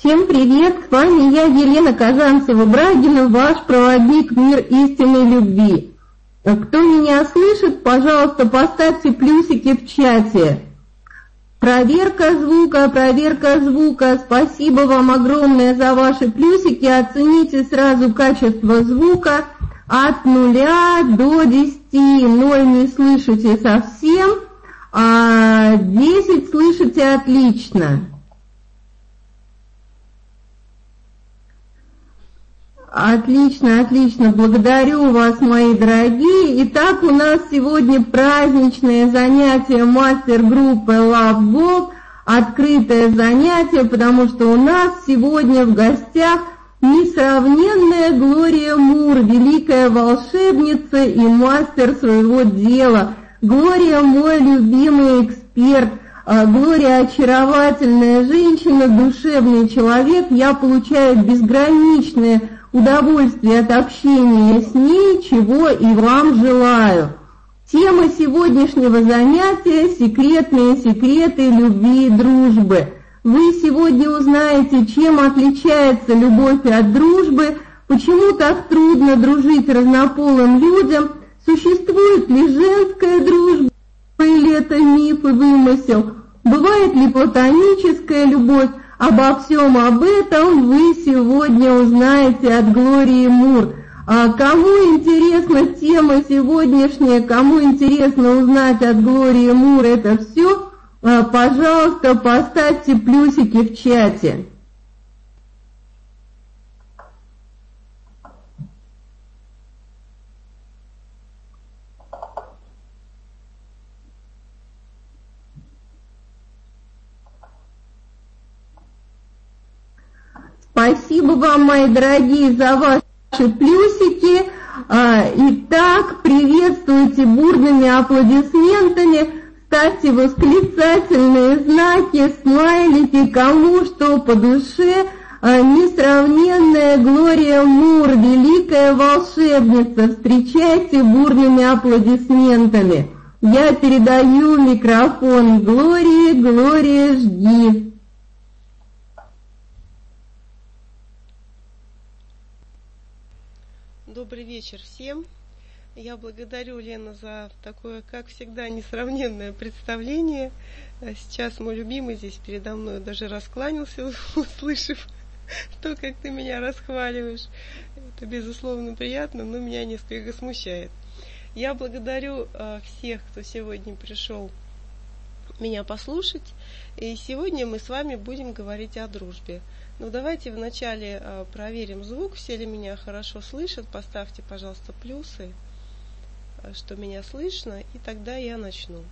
Всем привет! С вами я, Елена Казанцева-Брагина, ваш проводник в мир истинной любви. Кто меня слышит, пожалуйста, поставьте плюсики в чате. Проверка звука, проверка звука. Спасибо вам огромное за ваши плюсики. Оцените сразу качество звука от нуля до десяти. Ноль не слышите совсем, а десять слышите отлично. Отлично, отлично. Благодарю вас, мои дорогие. Итак, у нас сегодня праздничное занятие мастер-группы Love. Открытое занятие, потому что у нас сегодня в гостях несравненная Глория Мур, великая волшебница и мастер своего дела. Глория мой любимый эксперт, а, Глория очаровательная женщина, душевный человек. Я получаю безграничное удовольствие от общения с ней, чего и вам желаю. Тема сегодняшнего занятия – секретные секреты любви и дружбы. Вы сегодня узнаете, чем отличается любовь от дружбы, почему так трудно дружить разнополым людям, существует ли женская дружба или это миф и вымысел, бывает ли платоническая любовь, Обо всем об этом вы сегодня узнаете от Глории Мур. А кому интересна тема сегодняшняя, кому интересно узнать от Глории Мур это все, а, пожалуйста, поставьте плюсики в чате. Спасибо вам, мои дорогие, за ваши плюсики. А, итак, приветствуйте бурными аплодисментами, ставьте восклицательные знаки, смайлики, кому что по душе. А, несравненная Глория Мур, великая волшебница, встречайте бурными аплодисментами. Я передаю микрофон Глории, Глория, жги. Вечер всем. Я благодарю Лена за такое, как всегда, несравненное представление. Сейчас мой любимый здесь передо мной даже раскланялся, услышав то, как ты меня расхваливаешь. Это, безусловно, приятно, но меня несколько смущает. Я благодарю а, всех, кто сегодня пришел меня послушать. И сегодня мы с вами будем говорить о дружбе. Ну, давайте вначале э, проверим звук, все ли меня хорошо слышат. Поставьте, пожалуйста, плюсы, э, что меня слышно, и тогда я начну.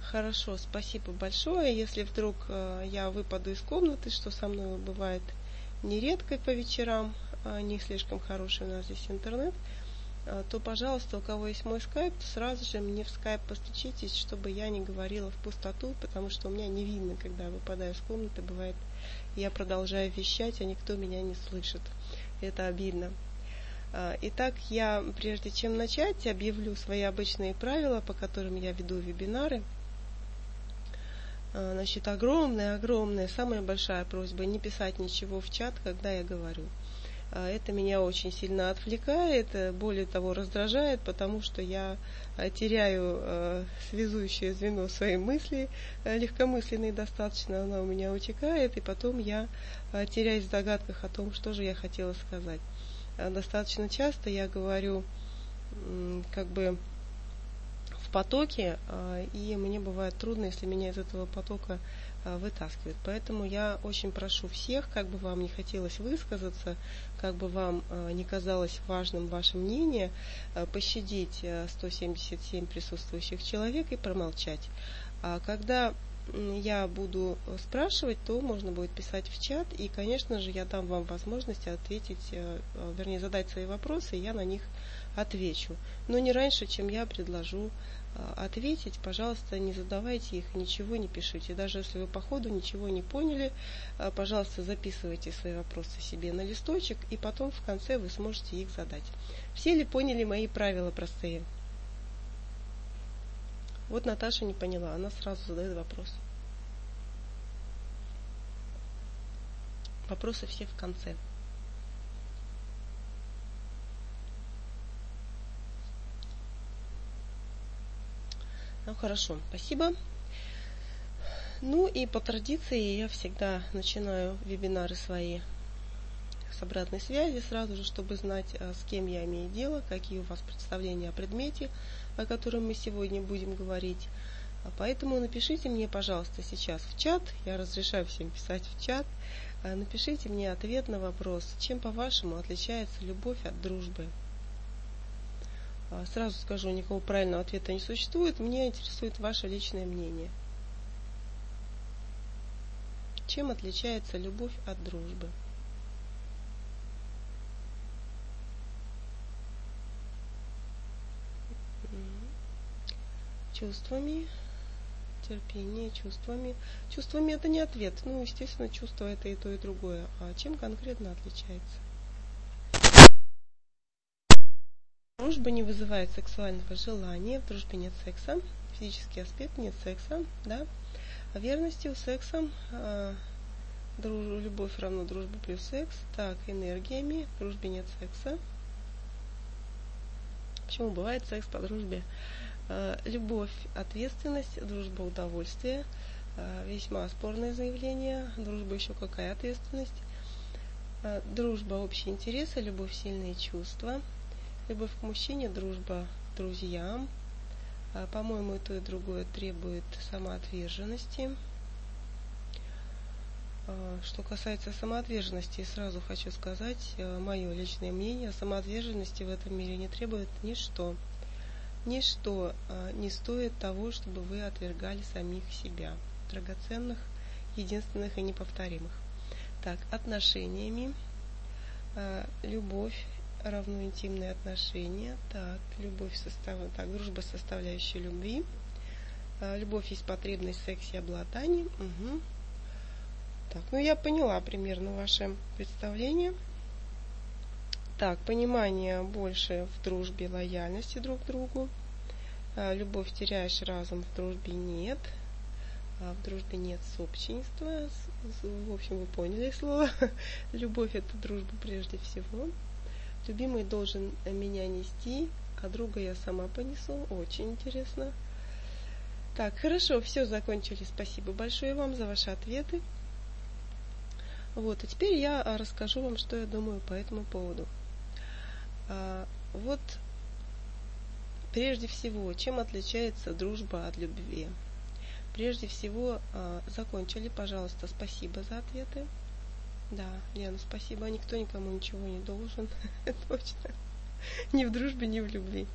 Хорошо, спасибо большое. Если вдруг э, я выпаду из комнаты, что со мной бывает нередко по вечерам, не слишком хороший у нас здесь интернет, то, пожалуйста, у кого есть мой скайп, то сразу же мне в скайп постучитесь, чтобы я не говорила в пустоту, потому что у меня не видно, когда я выпадаю из комнаты, бывает, я продолжаю вещать, а никто меня не слышит. Это обидно. А, итак, я, прежде чем начать, объявлю свои обычные правила, по которым я веду вебинары. А, значит, огромная-огромная, самая большая просьба не писать ничего в чат, когда я говорю. А, это меня очень сильно отвлекает, э, более того раздражает, потому что я э, теряю э, связующее звено своей мысли, легкомысленной достаточно, она у меня утекает, и потом я теряюсь в догадках о том, что же я хотела сказать. Достаточно часто я говорю как бы в потоке, и мне бывает трудно, если меня из этого потока вытаскивает. Поэтому я очень прошу всех, как бы вам не хотелось высказаться, как бы вам э, не казалось важным ваше мнение, э, пощадить 177 присутствующих человек и промолчать. А когда я буду спрашивать, то можно будет писать в чат, и, конечно же, я дам вам возможность ответить, вернее, задать свои вопросы, и я на них отвечу. Но не раньше, чем я предложу ответить, пожалуйста, не задавайте их, ничего не пишите. Даже если вы по ходу ничего не поняли, а, пожалуйста, записывайте свои вопросы себе на листочек, и потом в конце вы сможете их задать. Все ли поняли мои правила простые? Вот Наташа не поняла, она сразу задает вопрос. Вопросы все в конце. Ну хорошо, спасибо. Ну и по традиции я всегда начинаю вебинары свои с обратной связи сразу же, чтобы знать, а, с кем я имею дело, какие у вас представления о предмете, о котором мы сегодня будем говорить. А поэтому напишите мне, пожалуйста, сейчас в чат, я разрешаю всем писать в чат, а, напишите мне ответ на вопрос, чем по-вашему отличается любовь от дружбы. Сразу скажу, никакого правильного ответа не существует, меня интересует ваше личное мнение – чем отличается любовь от дружбы? Чувствами, терпение, чувствами. Чувствами это не ответ. Ну, естественно, чувство это и то, и другое. А чем конкретно отличается? Дружба не вызывает сексуального желания, в дружбе нет секса, физический аспект нет секса, да, о верности у секса. Э, друж, любовь равно дружба плюс секс. Так, энергиями. В дружбе нет секса. Почему бывает секс по дружбе? Э, любовь, ответственность, дружба, удовольствие. Э, весьма спорное заявление. Дружба еще какая ответственность? Э, дружба, общие интересы, любовь, сильные чувства. Любовь к мужчине, дружба друзьям, а, по-моему, и то, и другое требует самоотверженности. А, что касается самоотверженности, сразу хочу сказать, э, мое личное мнение, самоотверженности в этом мире не требует ничто. Ничто а, не стоит того, чтобы вы отвергали самих себя, драгоценных, единственных и неповторимых. Так, отношениями, любовь, равно интимные отношения. Так, любовь состав... так, дружба составляющая любви. А, любовь есть потребность в и обладании. Угу. Так, ну я поняла примерно ваше представление. Так, понимание больше в дружбе, лояльности друг к другу. А, любовь теряешь, разум в дружбе нет. А в дружбе нет сообщества. В общем, вы поняли слово. Любовь это дружба прежде всего. Любимый должен меня нести, а друга я сама понесу. Очень интересно. Так, хорошо, все закончили. Спасибо большое вам за ваши ответы. Вот, а теперь я а, расскажу вам, что я думаю по этому поводу. А, вот, прежде всего, чем отличается дружба от любви? Прежде всего, а, закончили, пожалуйста, спасибо за ответы. Да, Лена, спасибо. Никто никому ничего не должен. Точно. Ни в дружбе, ни в любви.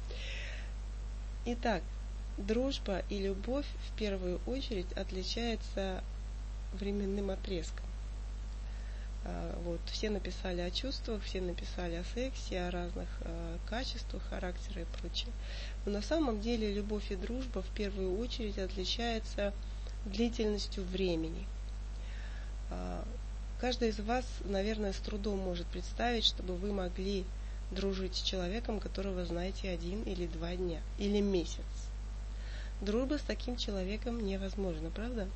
Итак, дружба и любовь в первую очередь отличаются временным отрезком. А, вот, все написали о чувствах, все написали о сексе, о разных э, качествах характера и прочее. Но на самом деле любовь и дружба в первую очередь отличаются длительностью времени. Каждый из вас, наверное, с трудом может представить, чтобы вы могли дружить с человеком, которого знаете один или два дня, или месяц. Дружба с таким человеком невозможна, правда?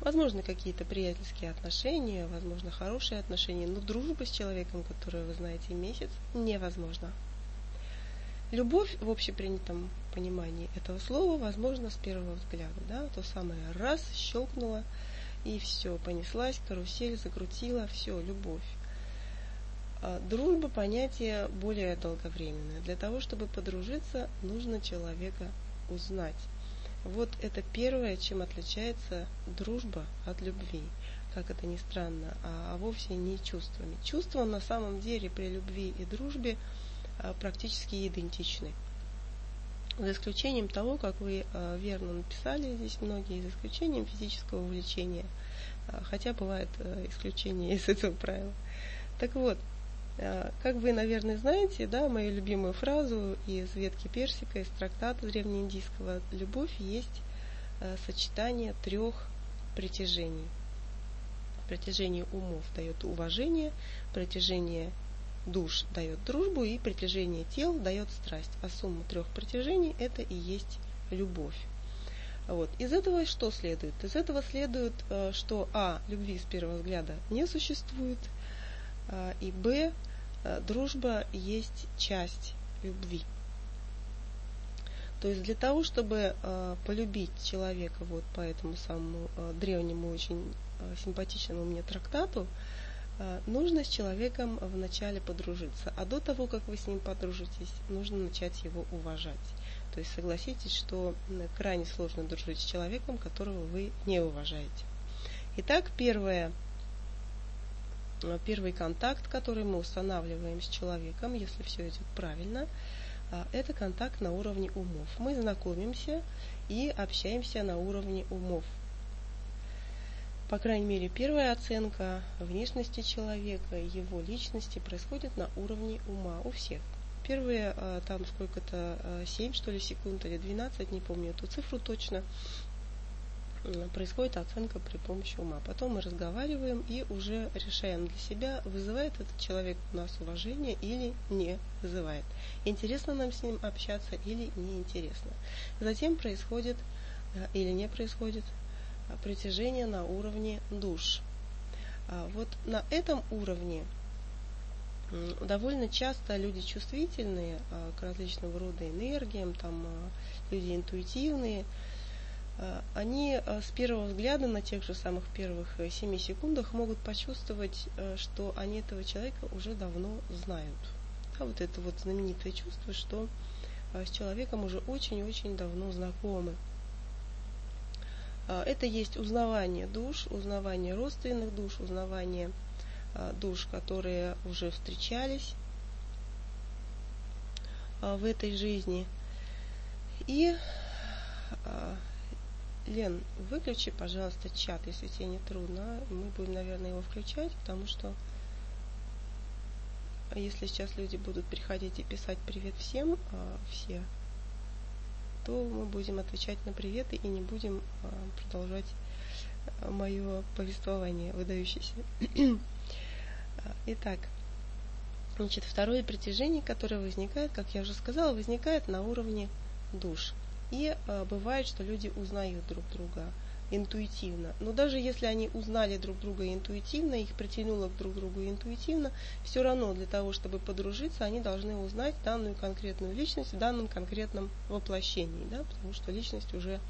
Возможно, какие-то приятельские отношения, возможно, хорошие отношения, но дружба с человеком, которого вы знаете месяц, невозможна. Любовь в общепринятом понимании этого слова возможно с первого взгляда. Да? То самое раз щелкнуло, и все, понеслась, карусель закрутила, все, любовь. А дружба понятие более долговременное. Для того, чтобы подружиться, нужно человека узнать. Вот это первое, чем отличается дружба от любви. Как это ни странно, а, а вовсе не чувствами. Чувства на самом деле при любви и дружбе а, практически идентичны. За исключением того, как вы э, верно написали здесь многие, за исключением физического увлечения. Э, хотя бывает э, исключение из этого правила. Так вот, как вы, наверное, знаете, да, мою любимую фразу из ветки персика, из трактата древнеиндийского «Любовь есть сочетание трех притяжений». Притяжение умов дает уважение, притяжение душ дает дружбу и притяжение тел дает страсть. А сумма трех притяжений это и есть любовь. Вот. Из этого что следует? Из этого следует, э, что А. Любви с первого взгляда не существует, э, и Б. Э, дружба есть часть любви. То есть для того, чтобы полюбить человека вот по этому самому древнему, очень симпатичному мне трактату, нужно с человеком вначале подружиться. А до того, как вы с ним подружитесь, нужно начать его уважать. То есть согласитесь, что крайне сложно дружить с человеком, которого вы не уважаете. Итак, первое, э, первый контакт, который мы устанавливаем с человеком, если все идет правильно, э, это контакт на уровне умов. Мы знакомимся и общаемся на уровне умов. По крайней мере, первая оценка внешности человека, его личности происходит на уровне ума у всех первые а, там сколько-то 7 а, что ли секунд или 12, не помню эту цифру точно, происходит оценка при помощи ума. Потом мы разговариваем и уже решаем для себя, вызывает этот человек у нас уважение или не вызывает. Интересно нам с ним общаться или неинтересно. Затем происходит а, или не происходит притяжение на уровне душ. Вот на этом уровне довольно часто люди чувствительные а, к различного рода энергиям, там а, люди интуитивные, а, они с первого взгляда на тех же самых первых 7 э, секундах могут почувствовать, э, что они этого человека уже давно знают. Да, вот это вот знаменитое чувство, что с человеком уже очень-очень давно знакомы. Это есть узнавание душ, узнавание родственных душ, узнавание Э, душ, которые уже встречались э, в этой жизни. И, Лен, выключи, пожалуйста, чат, если тебе не трудно. Мы будем, наверное, его включать, потому что если сейчас люди будут приходить и писать привет всем, все, то мы будем отвечать на приветы и не будем продолжать мое повествование выдающееся. Итак, значит, второе притяжение, которое возникает, как я уже сказала, возникает на уровне душ. И бывает, что люди узнают друг друга интуитивно. Но даже если они узнали друг друга интуитивно, их притянуло друг к другу интуитивно, все равно для того, чтобы подружиться, они должны узнать данную конкретную личность в данном конкретном воплощении, да, потому что личность уже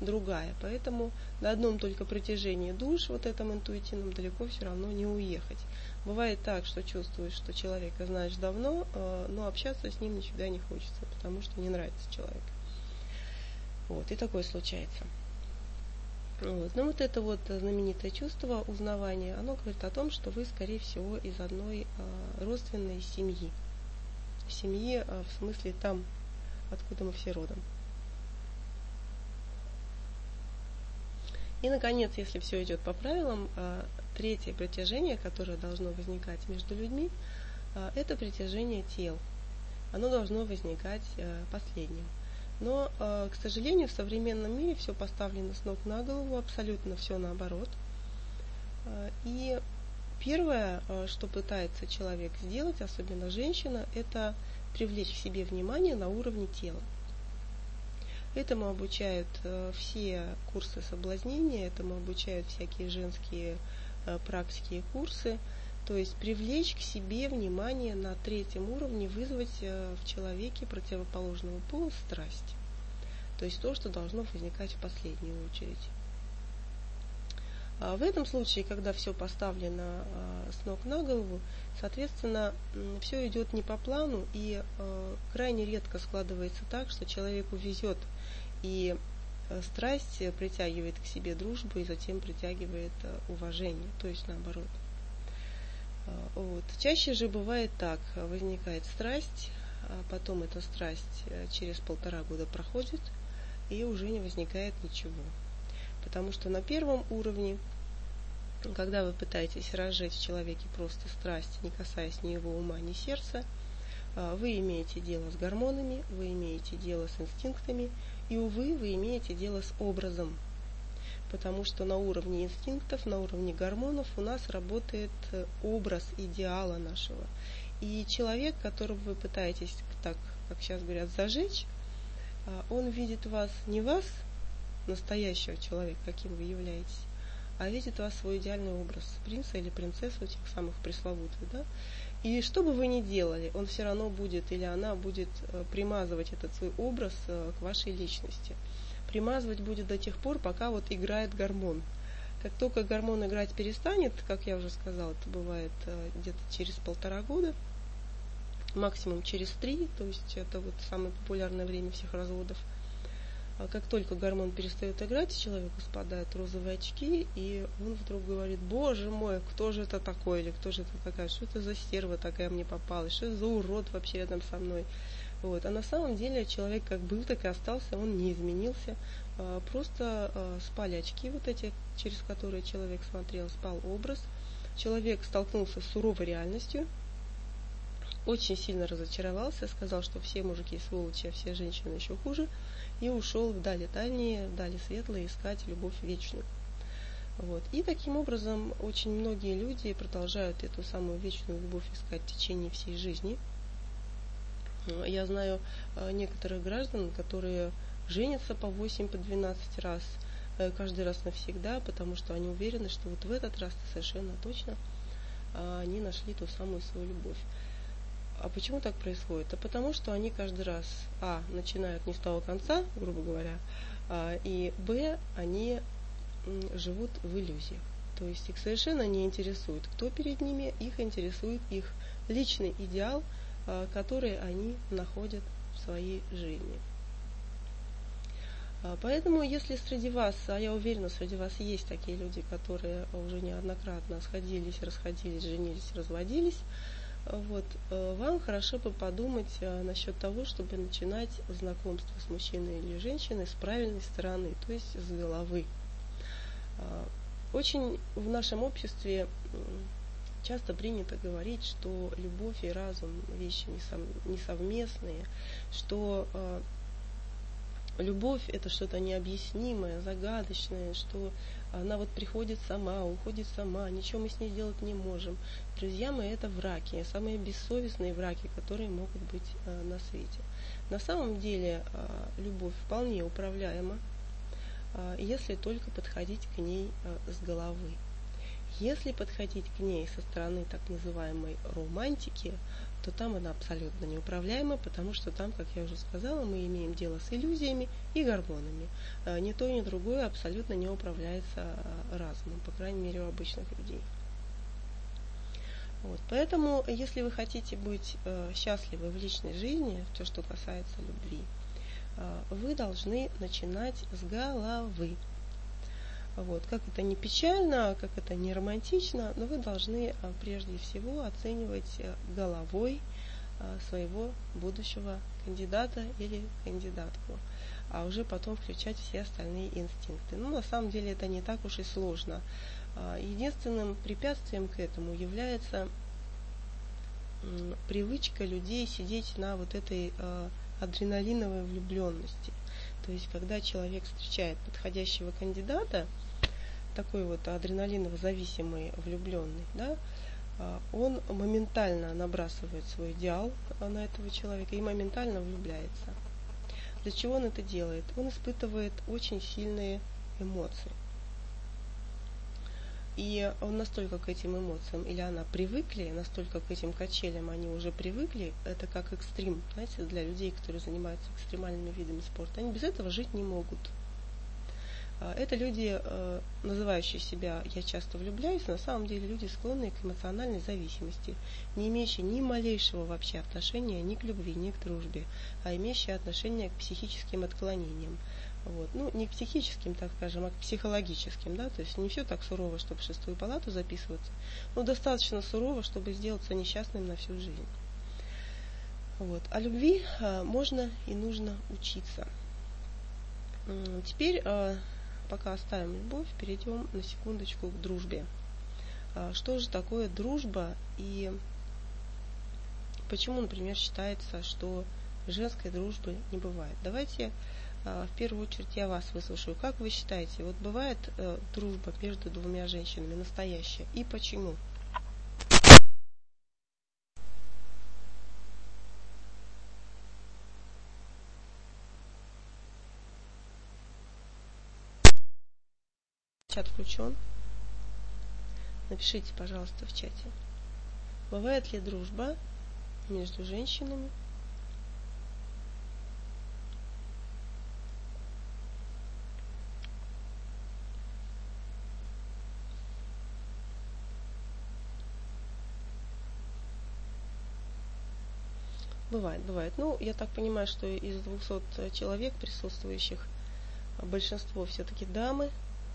другая. Поэтому на одном только притяжении душ, вот этом интуитивном, далеко все равно не уехать. Бывает так, что чувствуешь, что человека знаешь давно, э, но общаться с ним никогда не хочется, потому что не нравится человек. Вот, и такое случается. Вот. Но вот это вот знаменитое чувство узнавания, оно говорит о том, что вы, скорее всего, из одной э, родственной семьи. Семьи э, в смысле там, откуда мы все родом. И, наконец, если все идет по правилам, а, третье притяжение, которое должно возникать между людьми, а, это притяжение тел. Оно должно возникать а, последним. Но, к сожалению, в современном мире все поставлено с ног на голову, абсолютно все наоборот. И первое, что пытается человек сделать, особенно женщина, это привлечь к себе внимание на уровне тела. Этому обучают э, все курсы соблазнения, этому обучают всякие женские э, практики и курсы. То есть привлечь к себе внимание на третьем уровне, вызвать э, в человеке противоположного пола страсть. То есть то, что должно возникать в последнюю очередь. А в этом случае, когда все поставлено с ног на голову, соответственно, все идет не по плану и крайне редко складывается так, что человеку везет и э, страсть притягивает к себе дружбу и затем притягивает э, уважение, то есть наоборот. Э, вот. Чаще же бывает так, возникает страсть, а потом эта страсть через полтора года проходит, и уже не возникает ничего. Потому что на первом уровне, когда вы пытаетесь разжечь в человеке просто страсть, не касаясь ни его ума, ни сердца, вы имеете дело с гормонами, вы имеете дело с инстинктами, и, увы, вы имеете дело с образом, потому что на уровне инстинктов, на уровне гормонов у нас работает э, образ идеала нашего. И человек, которого вы пытаетесь, так как сейчас говорят, зажечь, а, он видит вас не вас, настоящего человека, каким вы являетесь, а видит вас свой идеальный образ принца или принцессу, тех самых пресловутых, да? И что бы вы ни делали, он все равно будет или она будет э, примазывать этот свой образ э, к вашей личности. Примазывать будет до тех пор, пока вот играет гормон. Как только гормон играть перестанет, как я уже сказала, это бывает э, где-то через полтора года, максимум через три, то есть это вот самое популярное время всех разводов – а как только гормон перестает играть, человеку спадают розовые очки, и он вдруг говорит, боже мой, кто же это такой, или кто же это такая, что это за стерва такая мне попалась, что это за урод вообще рядом со мной. Вот. А на самом деле человек как был, так и остался, он не изменился. А, просто а, спали очки вот эти, через которые человек смотрел, спал образ. Человек столкнулся с суровой реальностью, очень сильно разочаровался, сказал, что все мужики сволочи, а все женщины еще хуже – и ушел в дали дальние, в дали светлые искать любовь вечную. Вот. И таким образом очень многие люди продолжают эту самую вечную любовь искать в течение всей жизни. Я знаю э, некоторых граждан, которые женятся по 8, по 12 раз, э, каждый раз навсегда, потому что они уверены, что вот в этот раз совершенно точно они нашли ту самую свою любовь. А почему так происходит? А потому что они каждый раз, а, начинают не с того конца, грубо говоря, а, и, б, они живут в иллюзиях. То есть их совершенно не интересует, кто перед ними, их интересует их личный идеал, а, который они находят в своей жизни. А, поэтому, если среди вас, а я уверена, среди вас есть такие люди, которые уже неоднократно сходились, расходились, женились, разводились, вот, э, вам хорошо бы подумать э, насчет того, чтобы начинать знакомство с мужчиной или женщиной с правильной стороны, то есть с головы. Очень в нашем обществе часто принято говорить, что любовь и разум вещи несовместные, что э, любовь это что-то необъяснимое, загадочное, что она вот приходит сама, уходит сама, ничего мы с ней сделать не можем. Друзья мои, это враки, самые бессовестные враки, которые могут быть э, на свете. На самом деле э, любовь вполне управляема, э, если только подходить к ней э, с головы. Если подходить к ней со стороны так называемой романтики, то там она абсолютно неуправляема, потому что там, как я уже сказала, мы имеем дело с иллюзиями и гормонами. Э, ни то, ни другое абсолютно не управляется э, разумом, по крайней мере у обычных людей. Вот. Поэтому, если вы хотите быть э, счастливы в личной жизни, то, что касается любви, вы должны начинать с головы. Вот. Как это не печально, как это не романтично, но вы должны а, прежде всего оценивать э, головой а, своего будущего кандидата или кандидатку, а уже потом включать все остальные инстинкты. Ну, на самом деле это не так уж и сложно. А, единственным препятствием к этому является привычка людей сидеть на вот этой адреналиновой влюбленности. То есть, когда человек встречает подходящего кандидата, такой вот адреналиново-зависимый влюбленный, да, а, он моментально набрасывает свой идеал на этого человека и моментально влюбляется. Для чего он это делает? Он испытывает очень сильные эмоции. И он настолько к этим эмоциям, или она привыкли, настолько к этим качелям они уже привыкли, это как экстрим, знаете, для людей, которые занимаются экстремальными видами спорта. Они без этого жить не могут. А, это люди, э, называющие себя «я часто влюбляюсь», на самом деле люди, склонные к эмоциональной зависимости, не имеющие ни малейшего вообще отношения ни к любви, ни к дружбе, а имеющие отношение к психическим отклонениям. Вот. Ну, не к психическим, так скажем, а к психологическим, да, то есть не все так сурово, чтобы в шестую палату записываться, но достаточно сурово, чтобы сделаться несчастным на всю жизнь. Вот. А любви а, можно и нужно учиться. Теперь а, пока оставим любовь, перейдем на секундочку к дружбе. А, что же такое дружба и почему, например, считается, что женской дружбы не бывает? Давайте а, в первую очередь я вас выслушаю. Как вы считаете, вот бывает э, дружба между двумя женщинами настоящая и почему? Чат включен. Напишите, пожалуйста, в чате. Бывает ли дружба между женщинами Бывает, бывает. Ну, я так понимаю, что из 200 человек присутствующих большинство все-таки дамы,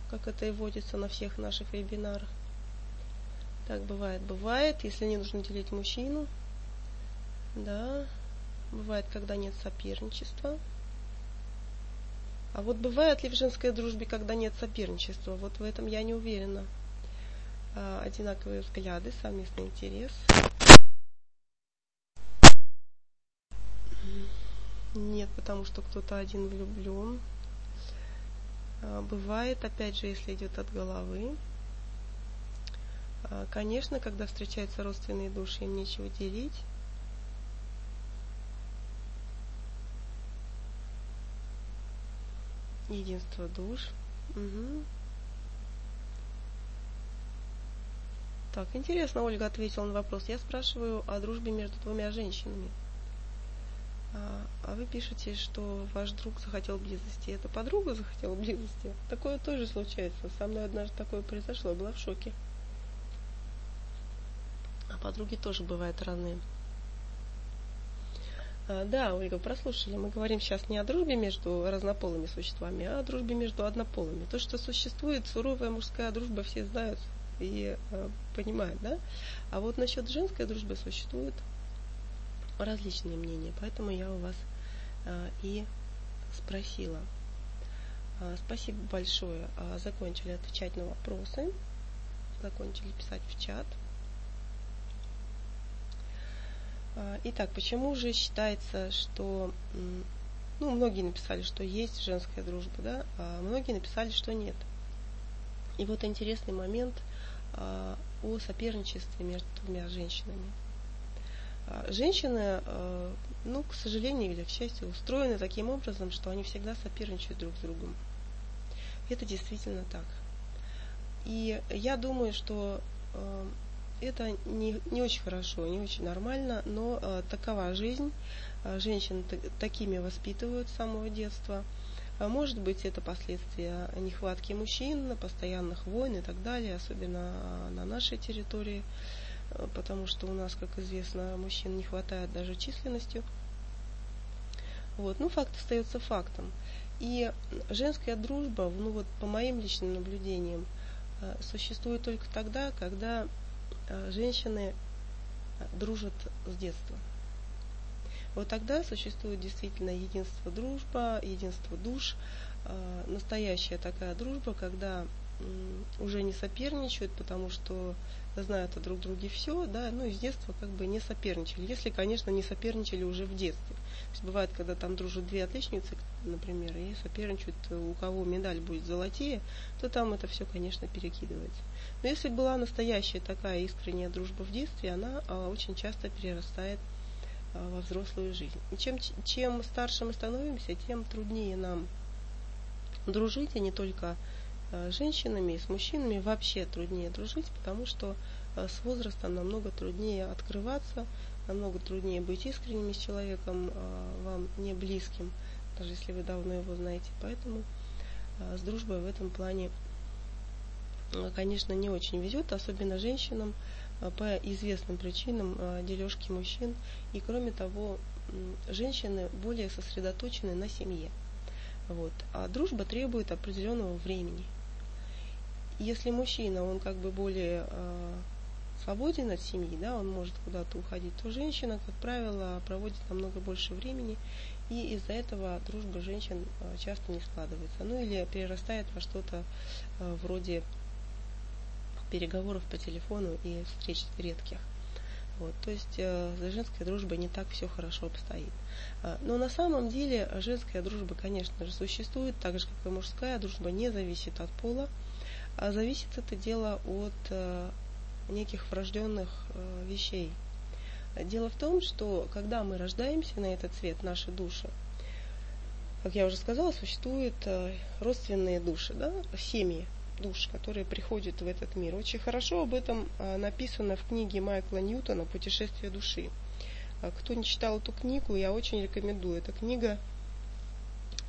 как это и водится на всех наших вебинарах. Так бывает, бывает, если не нужно делить мужчину. Да, бывает, когда нет соперничества. А вот бывает ли в женской дружбе, когда нет соперничества? Вот в этом я не уверена. А, одинаковые взгляды, совместный интерес. Нет, потому что кто-то один влюблен. А, бывает, опять же, если идет от головы. А, конечно, когда встречаются родственные души, им нечего делить. Единство душ. Угу. Так, интересно, Ольга ответила на вопрос. Я спрашиваю о дружбе между двумя женщинами. А, а вы пишете, что ваш друг захотел близости. Это подруга захотела близости. Такое тоже случается. Со мной однажды такое произошло. Я была в шоке. А подруги тоже бывают разные. А, да, Ольга, прослушали. Мы говорим сейчас не о дружбе между разнополыми существами, а о дружбе между однополыми. То, что существует суровая мужская дружба, все знают и э, понимают, да? А вот насчет женской дружбы существует различные мнения, поэтому я у вас а, и спросила. А, спасибо большое. А, закончили отвечать на вопросы, закончили писать в чат. Итак, почему же считается, что ну, многие написали, что есть женская дружба, да, а многие написали, что нет. И вот интересный момент о соперничестве между двумя женщинами. А, женщины, а, ну, к сожалению или к счастью, устроены таким образом, что они всегда соперничают друг с другом. Это действительно так. И я думаю, что а, это не, не очень хорошо, не очень нормально, но такова жизнь. Женщин такими воспитывают с самого детства. Может быть, это последствия нехватки мужчин, постоянных войн и так далее, особенно на нашей территории. Э, потому что у нас, как известно, мужчин не хватает даже численностью. Вот. Ну, факт остается фактом. И женская дружба, ну вот по моим личным наблюдениям, э, существует только тогда, когда э, женщины дружат с детства. Вот тогда существует действительно единство дружба, единство душ, настоящая такая дружба, когда уже не соперничают, потому что знают о друг друге все, да, ну и с детства как бы не соперничали. Если, конечно, не соперничали уже в детстве. То есть бывает, когда там дружат две отличницы, например, и соперничают, у кого медаль будет золотее, то там это все, конечно, перекидывается. Но если была настоящая такая искренняя дружба в детстве, она а, очень часто перерастает а, во взрослую жизнь. И чем, чем старше мы становимся, тем труднее нам дружить, и не только с женщинами и с мужчинами вообще труднее дружить, потому что э, с возрастом намного труднее открываться, намного труднее быть искренним с человеком, э, вам не близким, даже если вы давно его знаете. Поэтому с дружбой в этом плане, конечно, не очень везет, особенно женщинам по известным причинам дележки мужчин. И кроме того, женщины более сосредоточены на семье. Вот. А дружба требует определенного времени – если мужчина, он как бы более э, свободен от семьи, да, он может куда-то уходить, то женщина, как правило, проводит намного больше времени, и из-за этого дружба женщин э, часто не складывается. Ну или перерастает во что-то э, вроде переговоров по телефону и встреч редких. Вот, то есть э, за женской дружбой не так все хорошо обстоит. Э, но на самом деле женская дружба, конечно же, существует, так же как и мужская дружба не зависит от пола. А зависит это дело от э, неких врожденных э, вещей. Дело в том, что когда мы рождаемся на этот свет, наши души, как я уже сказала, существуют э, родственные души, да, семьи. душ, которые приходят в этот мир. Очень хорошо об этом написано в книге Майкла Ньютона «Путешествие души». Кто не читал эту книгу, я очень рекомендую. Это книга,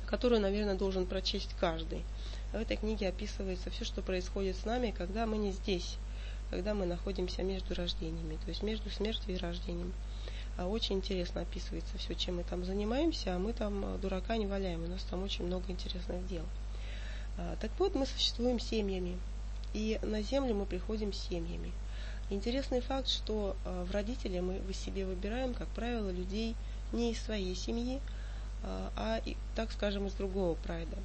которую, наверное, должен прочесть каждый. В этой книге описывается все, что происходит с нами, когда мы не здесь, когда мы находимся между рождениями, то есть между смертью и рождением. А очень интересно описывается все, чем мы там занимаемся, а мы там а, дурака не валяем, у нас там очень много интересных дел. А, так вот, мы существуем семьями, и на землю мы приходим семьями. Интересный факт, что в родители мы в себе выбираем, как правило, людей не из своей семьи, а, так скажем, из другого прайда.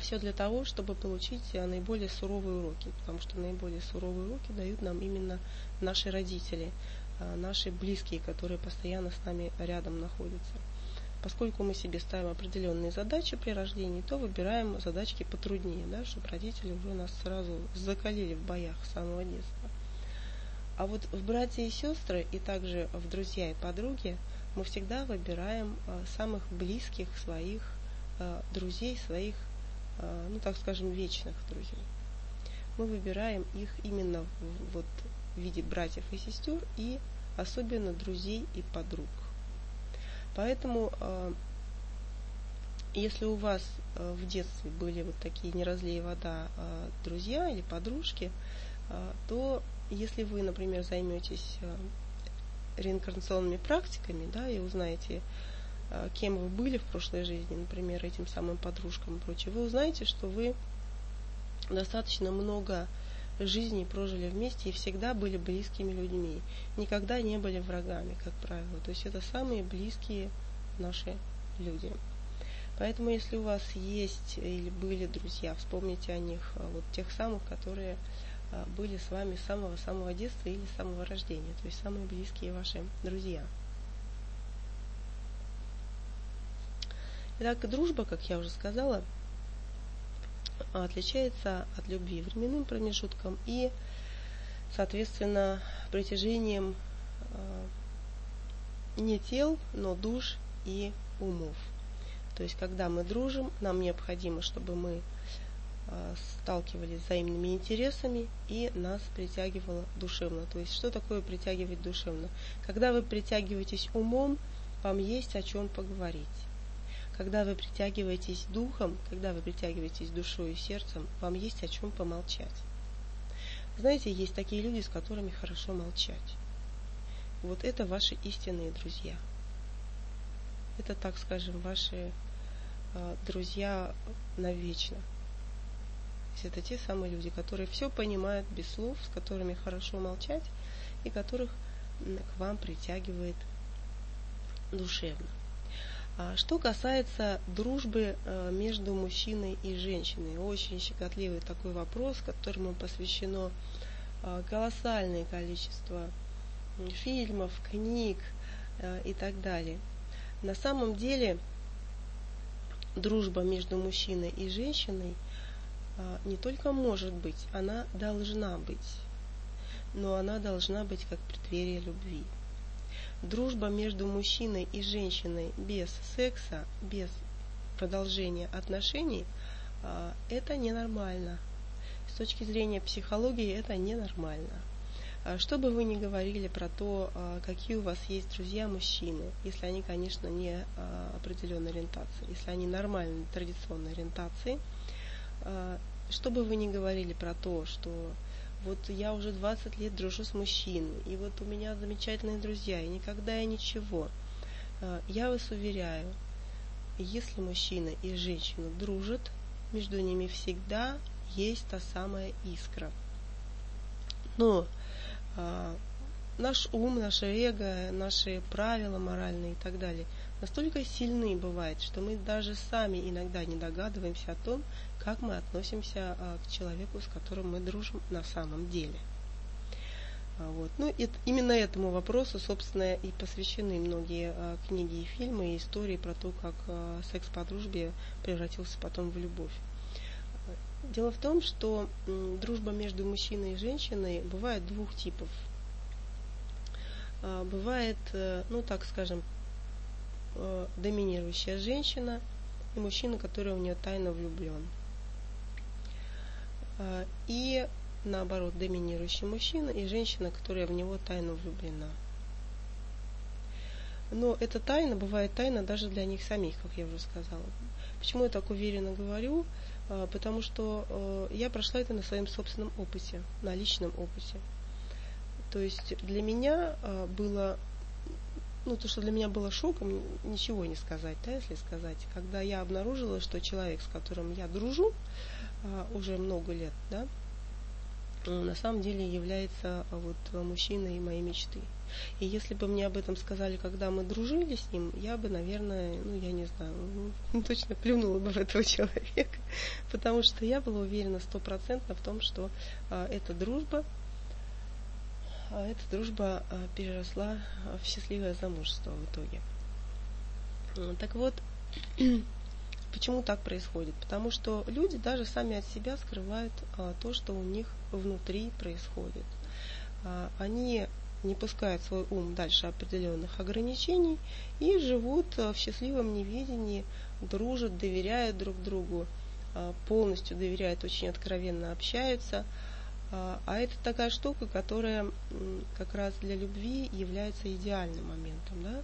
Все для того, чтобы получить наиболее суровые уроки, потому что наиболее суровые уроки дают нам именно наши родители, а, наши близкие, которые постоянно с нами рядом находятся. Поскольку мы себе ставим определенные задачи при рождении, то выбираем задачки потруднее, да, чтобы родители уже нас сразу закалили в боях с самого детства. А вот в братья и сестры и также в друзья и подруги мы всегда выбираем а, самых близких своих а, друзей, своих, ну так скажем, вечных друзей. Мы выбираем их именно вот в виде братьев и сестер и особенно друзей и подруг. Поэтому, э, если у вас э, в детстве были вот такие не разлей вода э, друзья или подружки, то если вы, например, займетесь реинкарнационными практиками, да, и узнаете, кем вы были в прошлой жизни, например, этим самым подружкам и прочее, вы узнаете, что вы достаточно много жизни прожили вместе и всегда были близкими людьми. Никогда не были врагами, как правило. То есть это самые близкие наши люди. Поэтому, если у вас есть или были друзья, вспомните о них, а, вот тех самых, которые а, были с вами с самого-самого детства или с самого рождения, то есть самые близкие ваши друзья. Итак, дружба, как я уже сказала, отличается от любви временным промежутком и, соответственно, притяжением э, не тел, но душ и умов. То есть, когда мы дружим, нам необходимо, чтобы мы э, сталкивались с взаимными интересами и нас притягивало душевно. То есть, что такое притягивать душевно? Когда вы притягиваетесь умом, вам есть о чем поговорить когда вы притягиваетесь духом, когда вы притягиваетесь душой и сердцем, вам есть о чем помолчать. Знаете, есть такие люди, с которыми хорошо молчать. Вот это ваши истинные друзья. Это, так скажем, ваши э, друзья навечно. То есть это те самые люди, которые все понимают без слов, с которыми хорошо молчать и которых к вам притягивает душевно. А что касается дружбы э, между мужчиной и женщиной, очень щекотливый такой вопрос, которому посвящено э, колоссальное количество фильмов, книг и так далее. На самом деле дружба между мужчиной и женщиной не только может быть, она должна быть, но она должна быть как преддверие любви дружба между мужчиной и женщиной без секса, без продолжения отношений, а, это ненормально. С точки зрения психологии это ненормально. А, что бы вы ни говорили про то, а, какие у вас есть друзья мужчины, если они, конечно, не определенной ориентации, если они нормальной традиционной ориентации, что бы вы ни говорили про то, что вот я уже 20 лет дружу с мужчиной, и вот у меня замечательные друзья, и никогда я ничего. А, я вас уверяю, если мужчина и женщина дружат, между ними всегда есть та самая искра. Но а, наш ум, наше эго, наши правила моральные и так далее настолько сильны бывает, что мы даже сами иногда не догадываемся о том, как мы относимся а, к человеку, с которым мы дружим на самом деле. А, вот. Ну, и именно этому вопросу, собственно, и посвящены многие а, книги и фильмы, и истории про то, как секс по дружбе превратился потом в любовь. Дело в том, что дружба между мужчиной и женщиной бывает двух типов. Бывает, э, ну так скажем, э, доминирующая женщина и мужчина, который в нее тайно влюблен. и наоборот доминирующий мужчина и женщина, которая в него тайно влюблена. Но эта тайна бывает тайна даже для них самих, как я уже сказала. Почему я так уверенно говорю? А, потому что э, я прошла это на своем собственном опыте, на личном опыте. То есть для меня а, было, ну то, что для меня было шоком, ничего не сказать, да, если сказать, когда я обнаружила, что человек, с которым я дружу а, уже много лет, да, на самом деле является вот мужчиной моей мечты. И если бы мне об этом сказали, когда мы дружили с ним, я бы, наверное, ну, я не знаю, ну, точно плюнула бы в этого человека, потому что я была уверена стопроцентно в том, что а, эта дружба, а, эта дружба а, переросла в счастливое замужество в итоге. Так вот, почему так происходит? Потому что люди даже сами от себя скрывают а, то, что у них внутри происходит. А, они не пускают свой ум дальше определенных ограничений и живут в счастливом неведении, дружат, доверяют друг другу, полностью доверяют, очень откровенно общаются. Э, а это такая штука, которая как раз для любви является идеальным моментом. Да?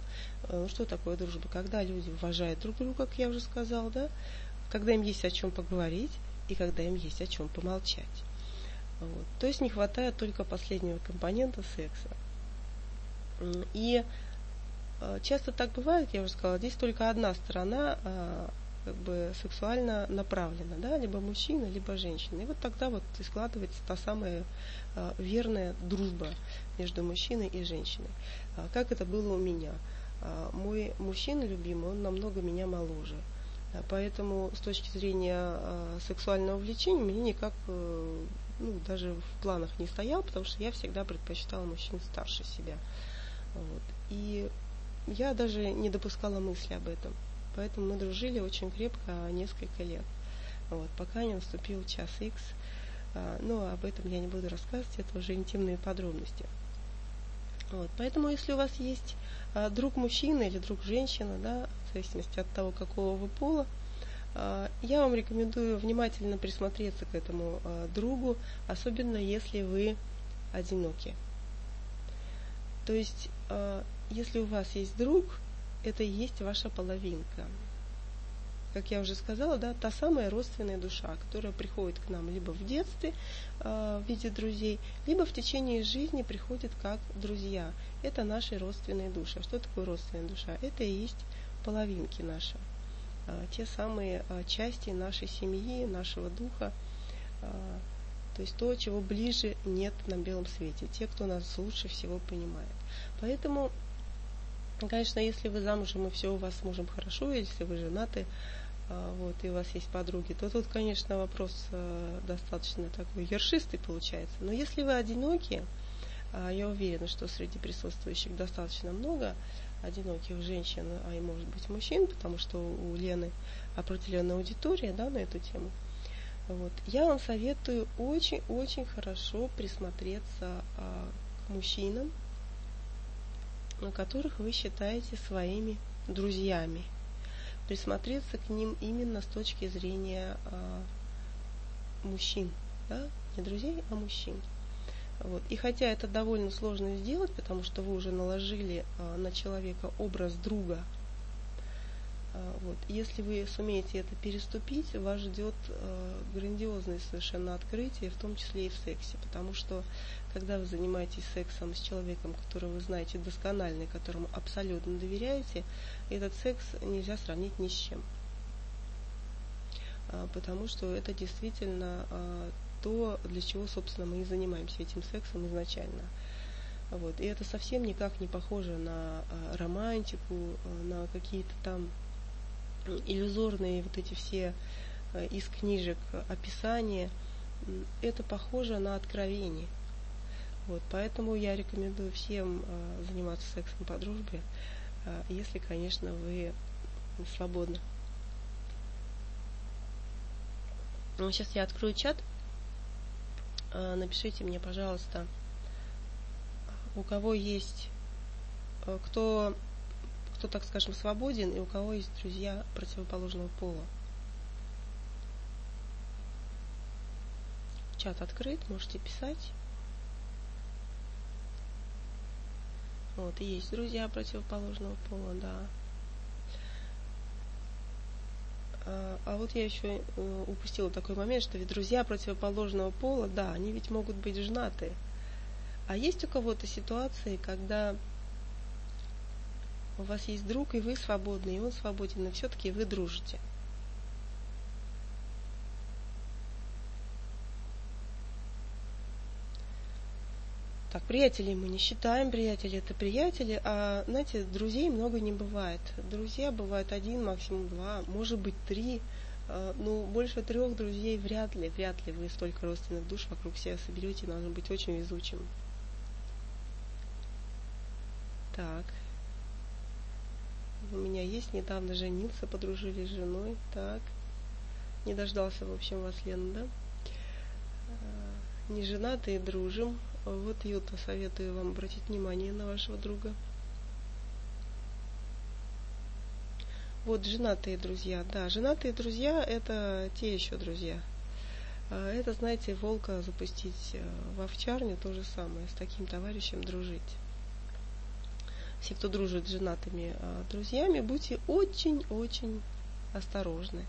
Ну, что такое дружба? Когда люди уважают друг друга, как я уже сказала, да? когда им есть о чем поговорить и когда им есть о чем помолчать. Вот. То есть не хватает только последнего компонента секса. И э, часто так бывает, я уже сказала, здесь только одна сторона как бы сексуально направлена, да, либо мужчина, либо женщина. И вот тогда вот и складывается та самая э, верная дружба между мужчиной и женщиной. А как это было у меня? А, мой мужчина любимый, он намного меня моложе. Поэтому с точки зрения сексуального влечения мне никак ну, даже в планах не стоял, потому что я всегда предпочитала мужчин старше себя. Вот. И я даже не допускала мысли об этом. Поэтому мы дружили очень крепко несколько лет. Вот, пока не наступил час X. А, но об этом я не буду рассказывать, это уже интимные подробности. Вот, поэтому, если у вас есть а, друг мужчина или друг женщина, да, в зависимости от того, какого вы пола, а, я вам рекомендую внимательно присмотреться к этому другу, особенно если вы одиноки. То есть, если у вас есть друг, это и есть ваша половинка. Как я уже сказала, да, та самая родственная душа, которая приходит к нам либо в детстве э, в виде друзей, либо в течение жизни приходит как друзья. Это наши родственные души. Что такое родственная душа? Это и есть половинки наши. Э, те самые э, части нашей семьи, нашего духа, э, то есть то, чего ближе нет на белом свете, те, кто нас лучше всего понимает. Поэтому, конечно, если вы замужем и все у вас с мужем хорошо, если вы женаты, а, вот, и у вас есть подруги, то тут, конечно, вопрос а, достаточно такой ершистый получается. Но если вы одиноки, а, я уверена, что среди присутствующих достаточно много одиноких женщин, а и может быть мужчин, потому что у Лены определенная аудитория да, на эту тему – вот. Я вам советую очень-очень хорошо присмотреться а, к мужчинам, которых вы считаете своими друзьями. Присмотреться к ним именно с точки зрения а, мужчин, да? не друзей, а мужчин. Вот. И хотя это довольно сложно сделать, потому что вы уже наложили а, на человека образ друга, а, вот. Если вы сумеете это переступить, вас ждет э, грандиозное совершенно открытие, в том числе и в сексе, потому что когда вы занимаетесь сексом с человеком, которого вы знаете досконально и которому абсолютно доверяете, этот секс нельзя сравнить ни с чем. А, потому что это действительно а, то, для чего, собственно, мы и занимаемся этим сексом изначально. Вот. И это совсем никак не похоже на романтику, на какие-то там иллюзорные вот эти все из книжек описания, это похоже на откровение. Вот, поэтому я рекомендую всем э, заниматься сексом по дружбе, э, если, конечно, вы свободны. Ну, сейчас я открою чат. Напишите мне, пожалуйста, у кого есть, кто кто, так скажем, свободен и у кого есть друзья противоположного пола. чат открыт, можете писать. Вот, и есть друзья противоположного пола, да. А, а вот я еще э, упустила такой момент, что ведь друзья противоположного пола, да, они ведь могут быть женаты. А есть у кого-то ситуации, когда у вас есть друг, и вы свободны, и он свободен, и все-таки вы дружите. Так, приятелей мы не считаем, приятели это приятели, а, знаете, друзей много не бывает. Друзья бывают один, максимум два, может быть три, а, ну, больше трех друзей вряд ли, вряд ли вы столько родственных душ вокруг себя соберете, нужно быть очень везучим. Так. У меня есть, недавно женился, подружились с женой, так. Не дождался, в общем, вас, Лена, да? А, не женатые дружим, вот, Юта, советую вам обратить внимание на вашего друга. Вот женатые друзья. Да, женатые друзья это те еще друзья. А, это, знаете, волка запустить э, в овчарню, то же самое, с таким товарищем дружить. Все, кто дружит с женатыми а, друзьями, будьте очень-очень осторожны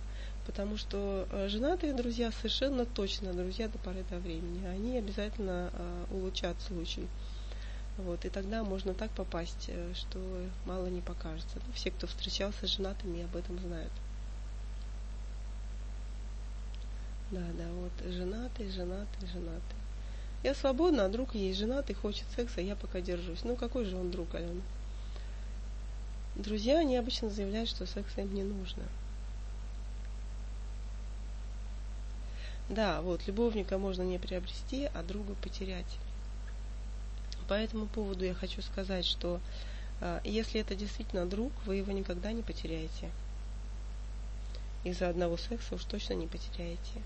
потому что э, женатые друзья совершенно точно друзья до поры до времени. Они обязательно э, улучшат случай. Вот, и тогда можно так попасть, э, что мало не покажется. Ну, все, кто встречался с женатыми, об этом знают. Да, да, вот женатый, женатый, женатый. Я свободна, а друг есть женатый, хочет секса, я пока держусь. Ну, какой же он друг, Алена? Друзья, они обычно заявляют, что секса им не нужно. Да, вот, любовника можно не приобрести, а друга потерять. По этому поводу я хочу сказать, что э, если это действительно друг, вы его никогда не потеряете. Из-за одного секса уж точно не потеряете.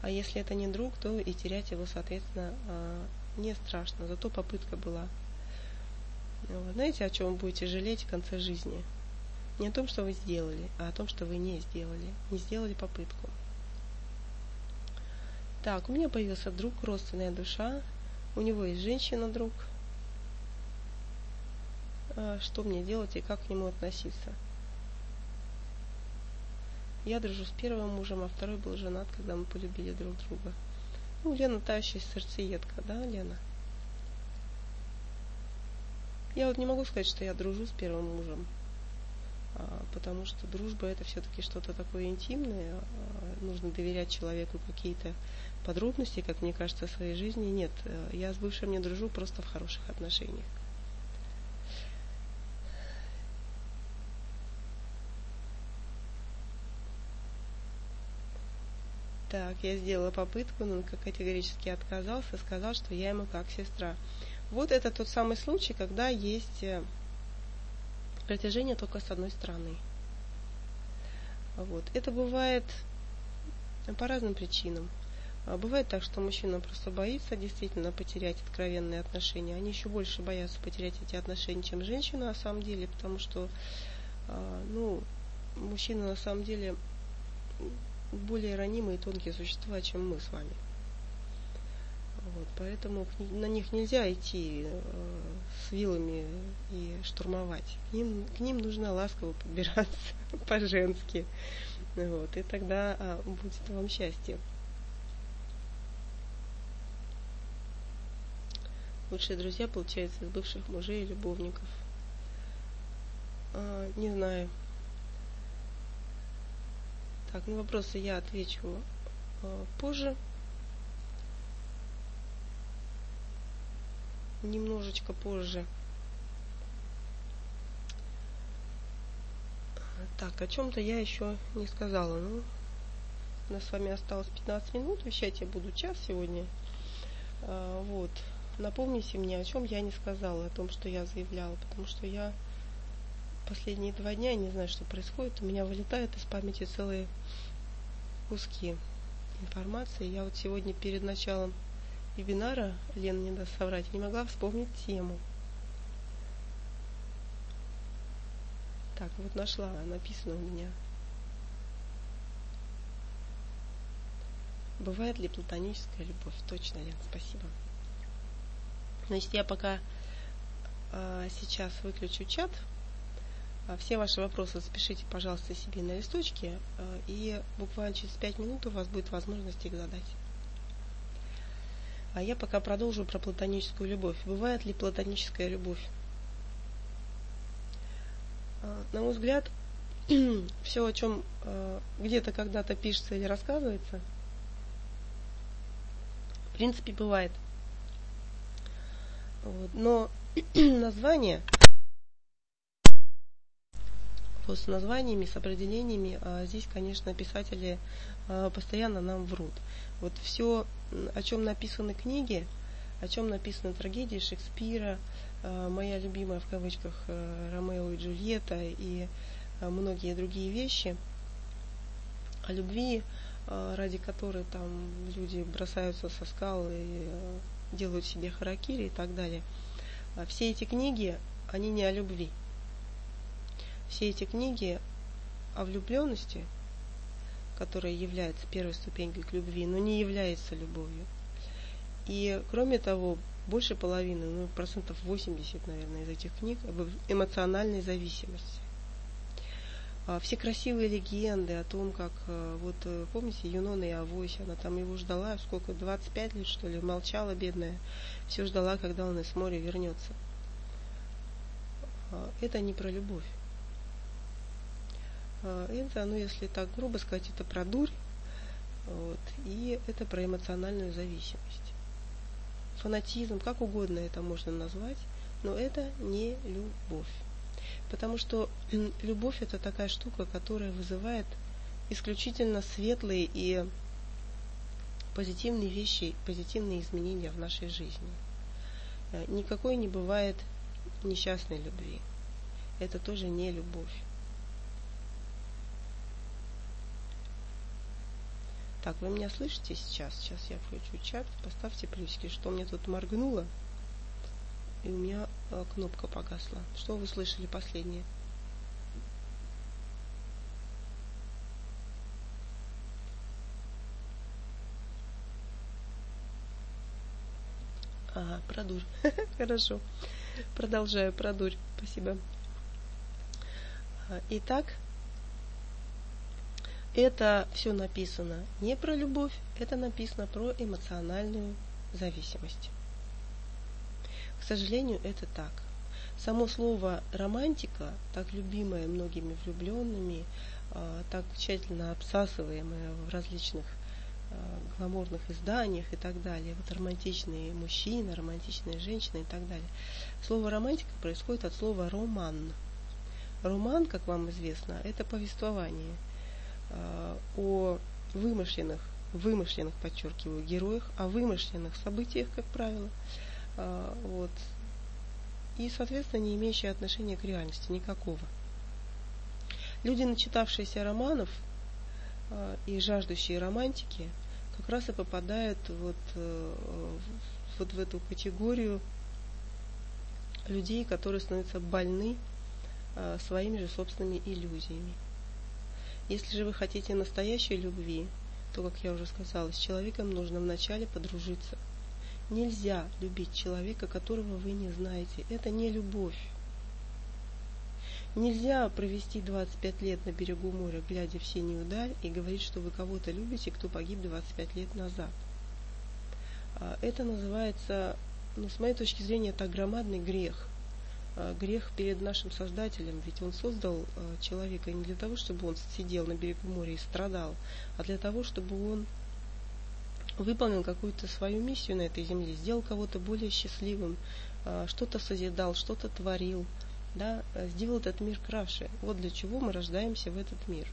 А если это не друг, то и терять его, соответственно, э, не страшно. Зато попытка была. Вот. Знаете, о чем вы будете жалеть в конце жизни? Не о том, что вы сделали, а о том, что вы не сделали. Не сделали попытку. Так, у меня появился друг, родственная душа. У него есть женщина-друг. А что мне делать и как к нему относиться? Я дружу с первым мужем, а второй был женат, когда мы полюбили друг друга. Ну, Лена та еще сердцеедка, да, Лена? Я вот не могу сказать, что я дружу с первым мужем, а, потому что дружба это все-таки что-то такое интимное, а, нужно доверять человеку какие-то подробности, как мне кажется, своей жизни. Нет, э, я с бывшим не дружу просто в хороших отношениях. Так, я сделала попытку, но он категорически отказался, сказал, что я ему как сестра. Вот это тот самый случай, когда есть э, притяжение только с одной стороны. Вот. Это бывает по разным причинам. А бывает так, что мужчина просто боится действительно потерять откровенные отношения. Они еще больше боятся потерять эти отношения, чем женщина на самом деле, потому что а, ну, мужчина на самом деле более ранимые и тонкие существа, чем мы с вами. Вот, поэтому на них нельзя идти э, с вилами и штурмовать. К ним, к ним нужно ласково подбираться по-женски. Вот, и тогда а, будет вам счастье. Лучшие друзья получаются из бывших мужей и любовников. А, не знаю. Так, на вопросы я отвечу а, позже. Немножечко позже. Так, о чем-то я еще не сказала. Ну, у нас с вами осталось 15 минут. Вещать я буду час сегодня. А, вот. Напомните мне, о чем я не сказала, о том, что я заявляла, потому что я последние два дня, не знаю, что происходит, у меня вылетает из памяти целые куски информации. Я вот сегодня перед началом вебинара, Лена не даст соврать, не могла вспомнить тему. Так, вот нашла, написано у меня. Бывает ли платоническая любовь? Точно, Лен, спасибо. Значит, я пока э, сейчас выключу чат. А все ваши вопросы запишите, пожалуйста, себе на листочке, э, и буквально через 5 минут у вас будет возможность их задать. А я пока продолжу про платоническую любовь. Бывает ли платоническая любовь? А, на мой взгляд, все, о чем э, где-то когда-то пишется или рассказывается, в принципе, бывает. Вот. Но название вот с названиями, с определениями, а здесь, конечно, писатели а, постоянно нам врут. Вот все, о чем написаны книги, о чем написаны трагедии Шекспира, а, моя любимая в кавычках а, Ромео и Джульетта и а, многие другие вещи о любви, а, ради которой там люди бросаются со скал и а, делают себе харакири и так далее. Все эти книги, они не о любви. Все эти книги о влюбленности, которая является первой ступенькой к любви, но не является любовью. И кроме того, больше половины, ну, процентов 80, наверное, из этих книг об эмоциональной зависимости. А, все красивые легенды о том, как, э, вот э, помните, Юнона и Авось, она там его ждала, сколько, 25 лет, что ли, молчала бедная, все ждала, когда он из моря вернется. А, это не про любовь. А, это, ну, если так грубо сказать, это про дурь, вот, и это про эмоциональную зависимость. Фанатизм, как угодно это можно назвать, но это не любовь. Потому что любовь это такая штука, которая вызывает исключительно светлые и позитивные вещи, позитивные изменения в нашей жизни. Э, никакой не бывает несчастной любви. Это тоже не любовь. Так, вы меня слышите сейчас? Сейчас я включу чат. Поставьте плюсики, что мне тут моргнуло и у меня э, кнопка погасла. Что вы слышали последнее? Ага, про дурь. Хорошо. Продолжаю про дурь. Спасибо. Итак, это все написано не про любовь, это написано про эмоциональную зависимость. К сожалению, это так. Само слово романтика, так любимое многими влюбленными, а, так тщательно обсасываемое в различных а, гламурных изданиях и так далее, вот романтичные мужчины, романтичные женщины и так далее. Слово романтика происходит от слова роман. Роман, как вам известно, это повествование о вымышленных, вымышленных, подчеркиваю, героях, о вымышленных событиях, как правило, а, вот, и, соответственно, не имеющие отношения к реальности никакого. Люди, начитавшиеся романов а, и жаждущие романтики, как раз и попадают вот, э, вот в эту категорию людей, которые становятся больны своими же собственными иллюзиями. Если же вы хотите настоящей любви, то, как я уже сказала, с человеком нужно вначале подружиться – Нельзя любить человека, которого вы не знаете. Это не любовь. Нельзя провести 25 лет на берегу моря, глядя в синюю даль, и говорить, что вы кого-то любите, кто погиб 25 лет назад. А, это называется, ну, с моей точки зрения, это громадный грех. А, грех перед нашим Создателем, ведь Он создал а, человека не для того, чтобы он сидел на берегу моря и страдал, а для того, чтобы он выполнил какую-то свою миссию на этой земле, сделал кого-то более счастливым, а, что-то созидал, что-то творил, да, сделал этот мир краше. Вот для чего мы рождаемся в этот мир.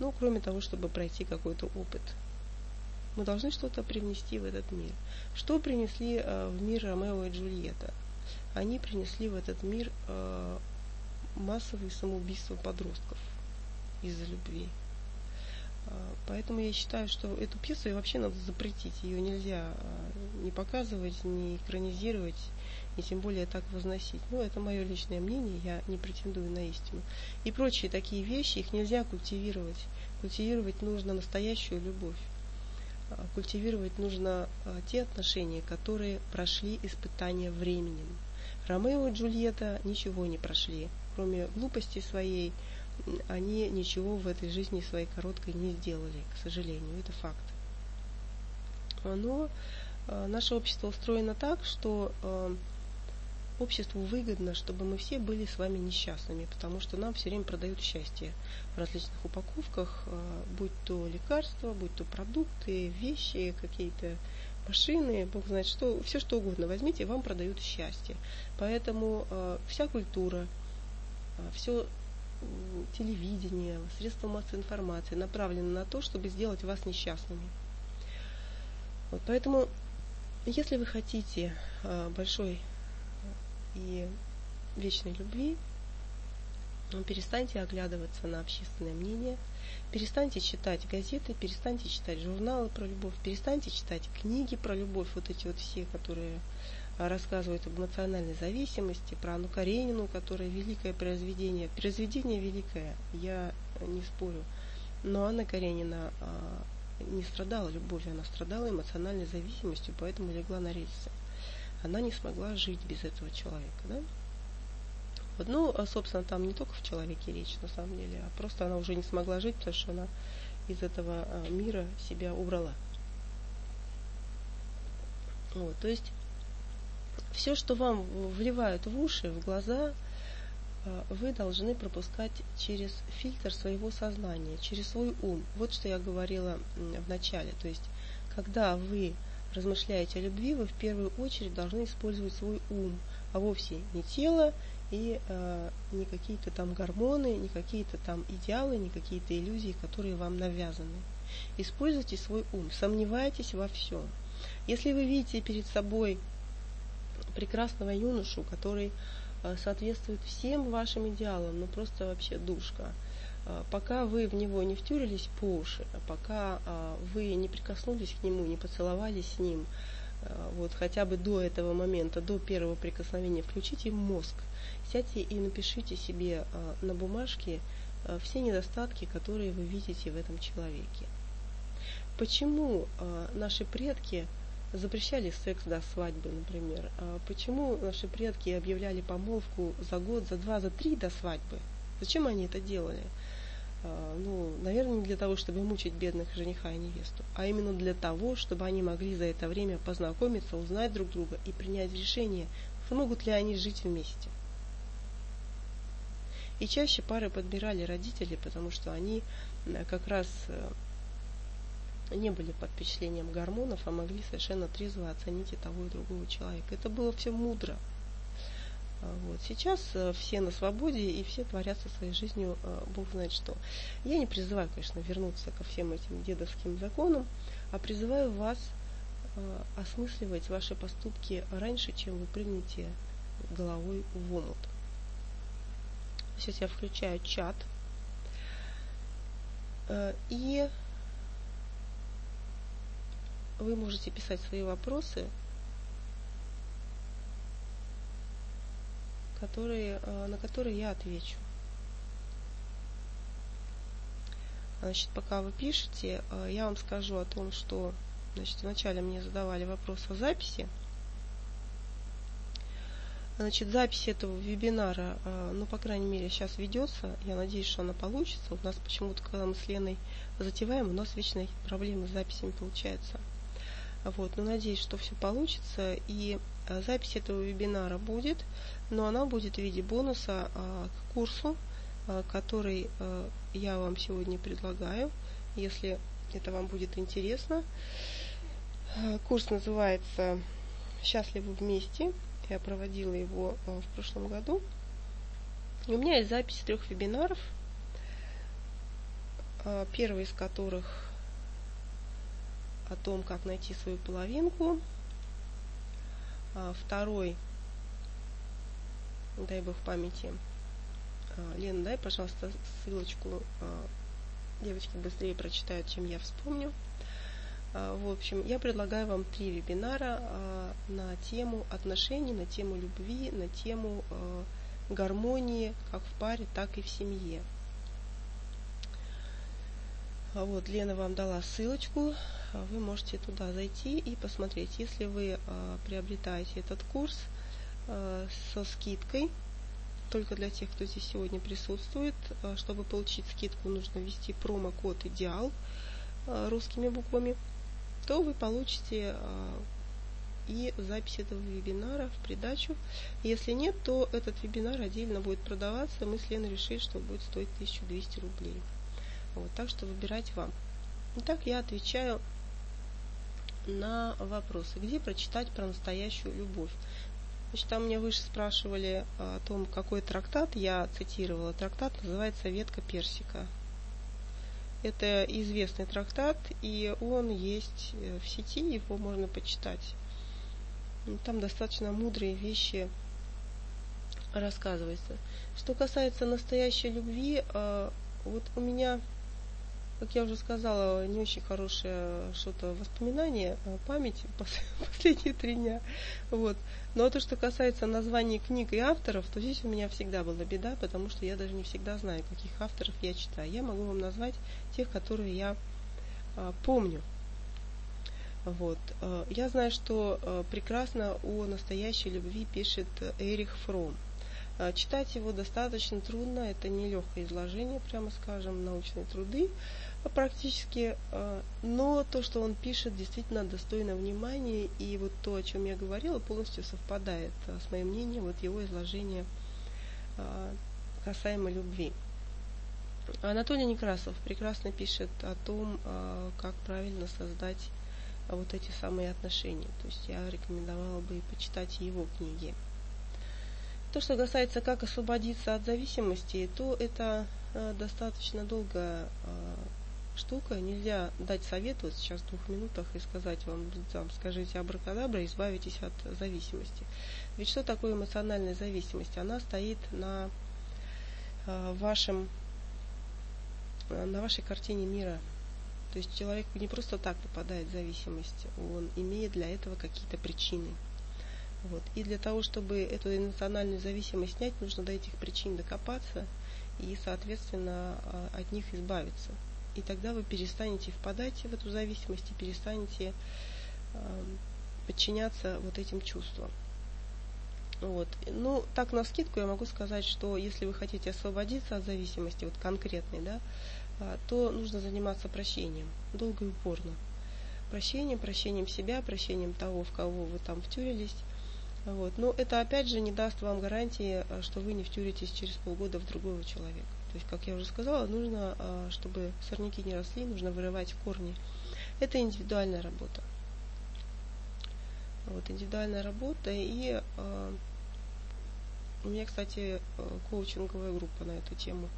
Ну, кроме того, чтобы пройти какой-то опыт. Мы должны что-то привнести в этот мир. Что принесли в мир Ромео и Джульетта? Они принесли в этот мир а, массовые самоубийства подростков из-за любви. Поэтому я считаю, что эту пьесу вообще надо запретить. Ее нельзя не показывать, не экранизировать, и тем более так возносить. Ну, это мое личное мнение, я не претендую на истину. И прочие такие вещи, их нельзя культивировать. Культивировать нужно настоящую любовь. Культивировать нужно те отношения, которые прошли испытания временем. Ромео и Джульетта ничего не прошли, кроме глупости своей, они ничего в этой жизни своей короткой не сделали, к сожалению, это факт. Но э, наше общество устроено так, что э, обществу выгодно, чтобы мы все были с вами несчастными, потому что нам все время продают счастье в различных упаковках, э, будь то лекарства, будь то продукты, вещи, какие-то машины, бог знает что, все что угодно возьмите, вам продают счастье. Поэтому э, вся культура, э, все телевидение, средства массовой информации направлены на то, чтобы сделать вас несчастными. Вот, поэтому, если вы хотите э, большой и вечной любви, ну, перестаньте оглядываться на общественное мнение, перестаньте читать газеты, перестаньте читать журналы про любовь, перестаньте читать книги про любовь, вот эти вот все, которые рассказывают об эмоциональной зависимости, про Анну Каренину, которая великое произведение. Произведение великое, я не спорю. Но Анна Каренина а, не страдала любовью, она страдала эмоциональной зависимостью, поэтому легла на рельсы. Она не смогла жить без этого человека. Да? Вот, ну, а, собственно, там не только в человеке речь, на самом деле, а просто она уже не смогла жить, потому что она из этого а, мира себя убрала. Вот, то есть все, что вам вливают в уши, в глаза, а, вы должны пропускать через фильтр своего сознания, через свой ум. Вот что я говорила в начале. То есть, когда вы размышляете о любви, вы в первую очередь должны использовать свой ум, а вовсе не тело и э, не какие-то там гормоны, не какие-то там идеалы, не какие-то иллюзии, которые вам навязаны. Используйте свой ум, сомневайтесь во всем. Если вы видите перед собой прекрасного юношу, который э, соответствует всем вашим идеалам, ну просто вообще душка. Э, пока вы в него не втюрились по уши, а пока э, вы не прикоснулись к нему, не поцеловались с ним, вот хотя бы до этого момента, до первого прикосновения, включите мозг, сядьте и напишите себе на бумажке все недостатки, которые вы видите в этом человеке. Почему наши предки запрещали секс до свадьбы, например. Почему наши предки объявляли помолвку за год, за два, за три до свадьбы? Зачем они это делали? А, ну, наверное, не для того, чтобы мучить бедных жениха и невесту, а именно для того, чтобы они могли за это время познакомиться, узнать друг друга и принять решение, смогут ли они жить вместе. И чаще пары подбирали родители, потому что они э, как раз э, не были под впечатлением гормонов, а могли совершенно трезво оценить и того, и другого человека. Это было все мудро. А, вот. Сейчас э, все на свободе и все творятся своей жизнью, э, Бог знает что. Я не призываю, конечно, вернуться ко всем этим дедовским законам, а призываю вас э, осмысливать ваши поступки раньше, чем вы прыгнете головой в омут. Сейчас я включаю чат. И вы можете писать свои вопросы, которые, э, на которые я отвечу. Значит, пока вы пишете, э, я вам скажу о том, что значит, вначале мне задавали вопрос о записи. Значит, запись этого вебинара, э, ну, по крайней мере, сейчас ведется. Я надеюсь, что она получится. У нас почему-то, когда мы с Леной затеваем, у нас вечные проблемы с записями получаются. Вот, но надеюсь, что все получится. И э, запись этого вебинара будет, но она будет в виде бонуса а, к курсу, а, который а, я вам сегодня предлагаю, если это вам будет интересно. Курс называется «Счастливы вместе». Я проводила его в прошлом году. У меня есть запись трех вебинаров, первый из которых о том, как найти свою половинку. А, второй, дай бог памяти, а, Лена, дай, пожалуйста, ссылочку а, девочки быстрее прочитают, чем я вспомню. В общем, я предлагаю вам три вебинара на тему отношений, на тему любви, на тему гармонии как в паре, так и в семье. Вот, Лена вам дала ссылочку, вы можете туда зайти и посмотреть. Если вы приобретаете этот курс со скидкой, только для тех, кто здесь сегодня присутствует, чтобы получить скидку, нужно ввести промокод «Идеал» русскими буквами – то вы получите а, и запись этого вебинара в придачу. Если нет, то этот вебинар отдельно будет продаваться. Мы с Леной решили, что будет стоить 1200 рублей. Вот, так что выбирать вам. Итак, я отвечаю на вопросы. Где прочитать про настоящую любовь? Значит, там меня выше спрашивали о том, какой трактат я цитировала. Трактат называется «Ветка персика». Это известный трактат, и он есть э, в сети, его можно почитать. Там достаточно мудрые вещи рассказывается. Что касается настоящей любви, э, вот у меня как я уже сказала, не очень хорошее что-то воспоминание, а память последние три дня. Вот. Но то, что касается названий книг и авторов, то здесь у меня всегда была беда, потому что я даже не всегда знаю, каких авторов я читаю. Я могу вам назвать тех, которые я а, помню. Вот. А, я знаю, что а, прекрасно о настоящей любви пишет Эрих Фром. Читать его достаточно трудно, это нелегкое изложение, прямо скажем, научные труды практически, а, но то, что он пишет, действительно достойно внимания, и вот то, о чем я говорила, полностью совпадает а, с моим мнением, вот его изложение а, касаемо любви. Анатолий Некрасов прекрасно пишет о том, как правильно создать вот эти самые отношения. То есть я рекомендовала бы почитать его книги. То, что касается, как освободиться от зависимости, то это достаточно долгая штука. Нельзя дать совет вот сейчас в двух минутах и сказать вам, там, скажите абракадабра, избавитесь от зависимости. Ведь что такое эмоциональная зависимость? Она стоит на э, вашем э, на вашей картине мира. То есть человек не просто так попадает в зависимость, он имеет для этого какие-то причины. Вот. И для того, чтобы эту эмоциональную зависимость снять, нужно до этих причин докопаться и, соответственно, э, от них избавиться и тогда вы перестанете впадать в эту зависимость и перестанете э, подчиняться вот этим чувствам. Вот. Ну, так на скидку я могу сказать, что если вы хотите освободиться от зависимости, вот конкретной, да, а, то нужно заниматься прощением, долго и упорно. Прощением, прощением себя, прощением того, в кого вы там втюрились. Вот. Но это опять же не даст вам гарантии, а, что вы не втюритесь через полгода в другого человека. То есть, как я уже сказала, нужно, а, чтобы сорняки не росли, нужно вырывать корни. Это индивидуальная работа. Вот, индивидуальная работа. И э, у меня, кстати, коучинговая группа на эту тему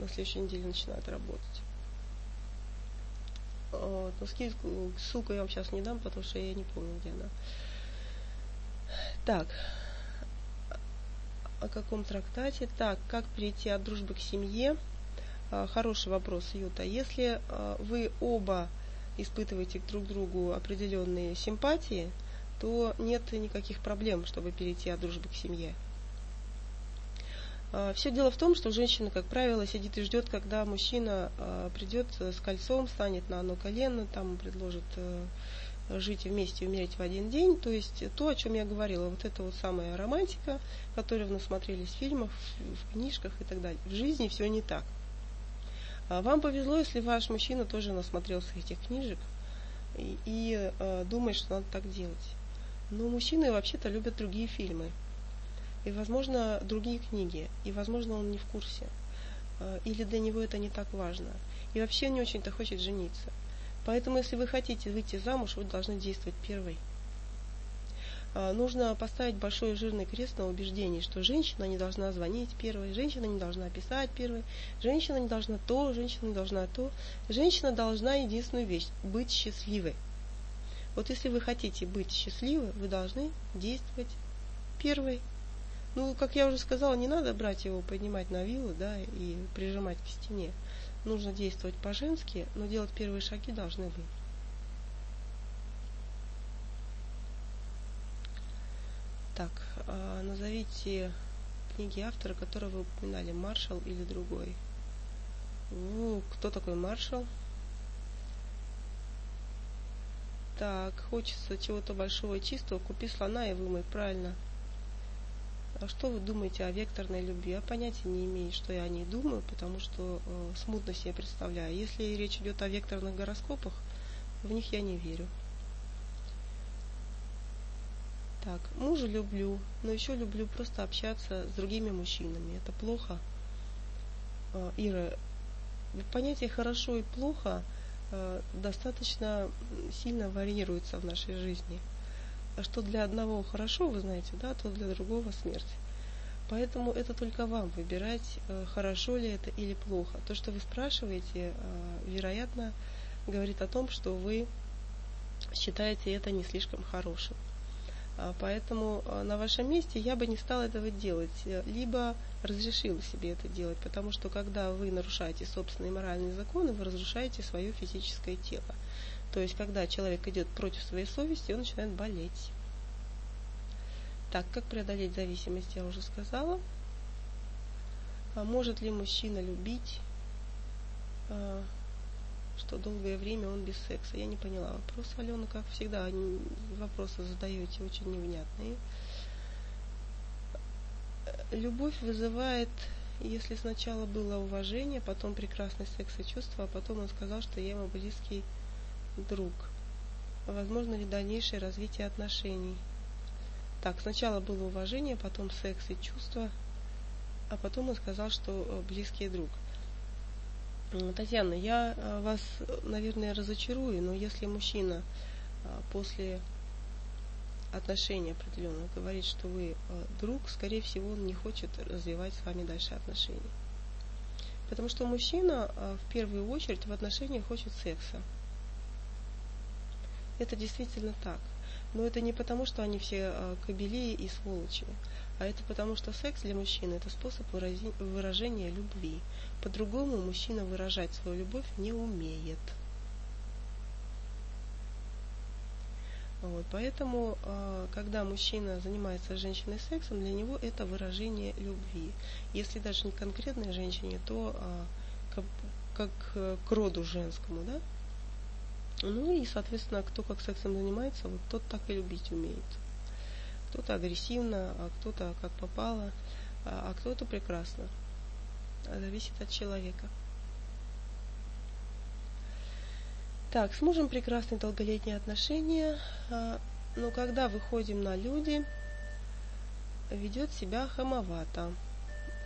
на следующей неделе начинает работать. Вот, но скидку, ссылку я вам сейчас не дам, потому что я не помню, где она. Так, о каком трактате? Так, как перейти от дружбы к семье? А, хороший вопрос, Юта. Если а, вы оба испытываете друг к другу определенные симпатии, то нет никаких проблем, чтобы перейти от дружбы к семье. А, Все дело в том, что женщина, как правило, сидит и ждет, когда мужчина придет с кольцом, станет на одно колено, там предложит э, жить вместе, умереть в один день. То есть то, о чем я говорила, вот это вот самая романтика, которую вы насмотрелись в фильмах, в книжках и так далее. В жизни все не так. А вам повезло, если ваш мужчина тоже насмотрелся этих книжек и, и э, думает, что надо так делать. Но мужчины вообще-то любят другие фильмы. И, возможно, другие книги. И, возможно, он не в курсе. Э, или для него это не так важно. И вообще не очень-то хочет жениться. Поэтому, если вы хотите выйти замуж, вы должны действовать первой. А, нужно поставить большой жирный крест на убеждении, что женщина не должна звонить первой, женщина не должна писать первой, женщина не должна то, женщина не должна то. Женщина должна единственную вещь – быть счастливой. Вот если вы хотите быть счастливой, вы должны действовать первой. Ну, как я уже сказала, не надо брать его, поднимать на вилу, да, и прижимать к стене. Нужно действовать по-женски, но делать первые шаги должны вы. Так, а, назовите книги автора, которые вы упоминали, Маршал или другой. Ну, кто такой Маршал? Так, хочется чего-то большого и чистого, купи слона и вымой, правильно. А что вы думаете о векторной любви? Я понятия не имею, что я о ней думаю, потому что э, смутно себе представляю. Если речь идет о векторных гороскопах, в них я не верю. Так, мужа люблю, но еще люблю просто общаться с другими мужчинами. Это плохо. Э, Ира, понятие хорошо и плохо э, достаточно сильно варьируется в нашей жизни что для одного хорошо, вы знаете, да, то для другого смерть. Поэтому это только вам выбирать, э, хорошо ли это или плохо. То, что вы спрашиваете, э, вероятно, говорит о том, что вы считаете это не слишком хорошим. А, поэтому э, на вашем месте я бы не стала этого делать, либо разрешила себе это делать, потому что когда вы нарушаете собственные моральные законы, вы разрушаете свое физическое тело. То есть, когда человек идет против своей совести, он начинает болеть. Так, как преодолеть зависимость, я уже сказала. А может ли мужчина любить, а, что долгое время он без секса? Я не поняла вопрос, Алена, как всегда, вопросы задаете очень невнятные. Любовь вызывает, если сначала было уважение, потом прекрасный секс и чувство, а потом он сказал, что я ему близкий друг. Возможно ли дальнейшее развитие отношений? Так, сначала было уважение, потом секс и чувства, а потом он сказал, что э, близкий друг. Татьяна, я э, вас, наверное, разочарую, но если мужчина э, после отношений определенных говорит, что вы друг, скорее всего, он не хочет развивать с вами дальше отношения. Потому что мужчина в первую очередь в отношениях хочет секса. Это действительно так. Но это не потому, что они все а, кобели и сволочи, а это потому, что секс для мужчины это способ выражения любви. По-другому мужчина выражать свою любовь не умеет. Вот, поэтому, а, когда мужчина занимается с женщиной сексом, для него это выражение любви. Если даже не конкретной женщине, то как, как к роду женскому, да? Ну и, соответственно, кто как сексом занимается, вот тот так и любить умеет. Кто-то агрессивно, а кто-то как попало, а, а кто-то прекрасно. Зависит от человека. Так, с мужем прекрасные долголетние отношения, а, но когда выходим на люди, ведет себя хамовато.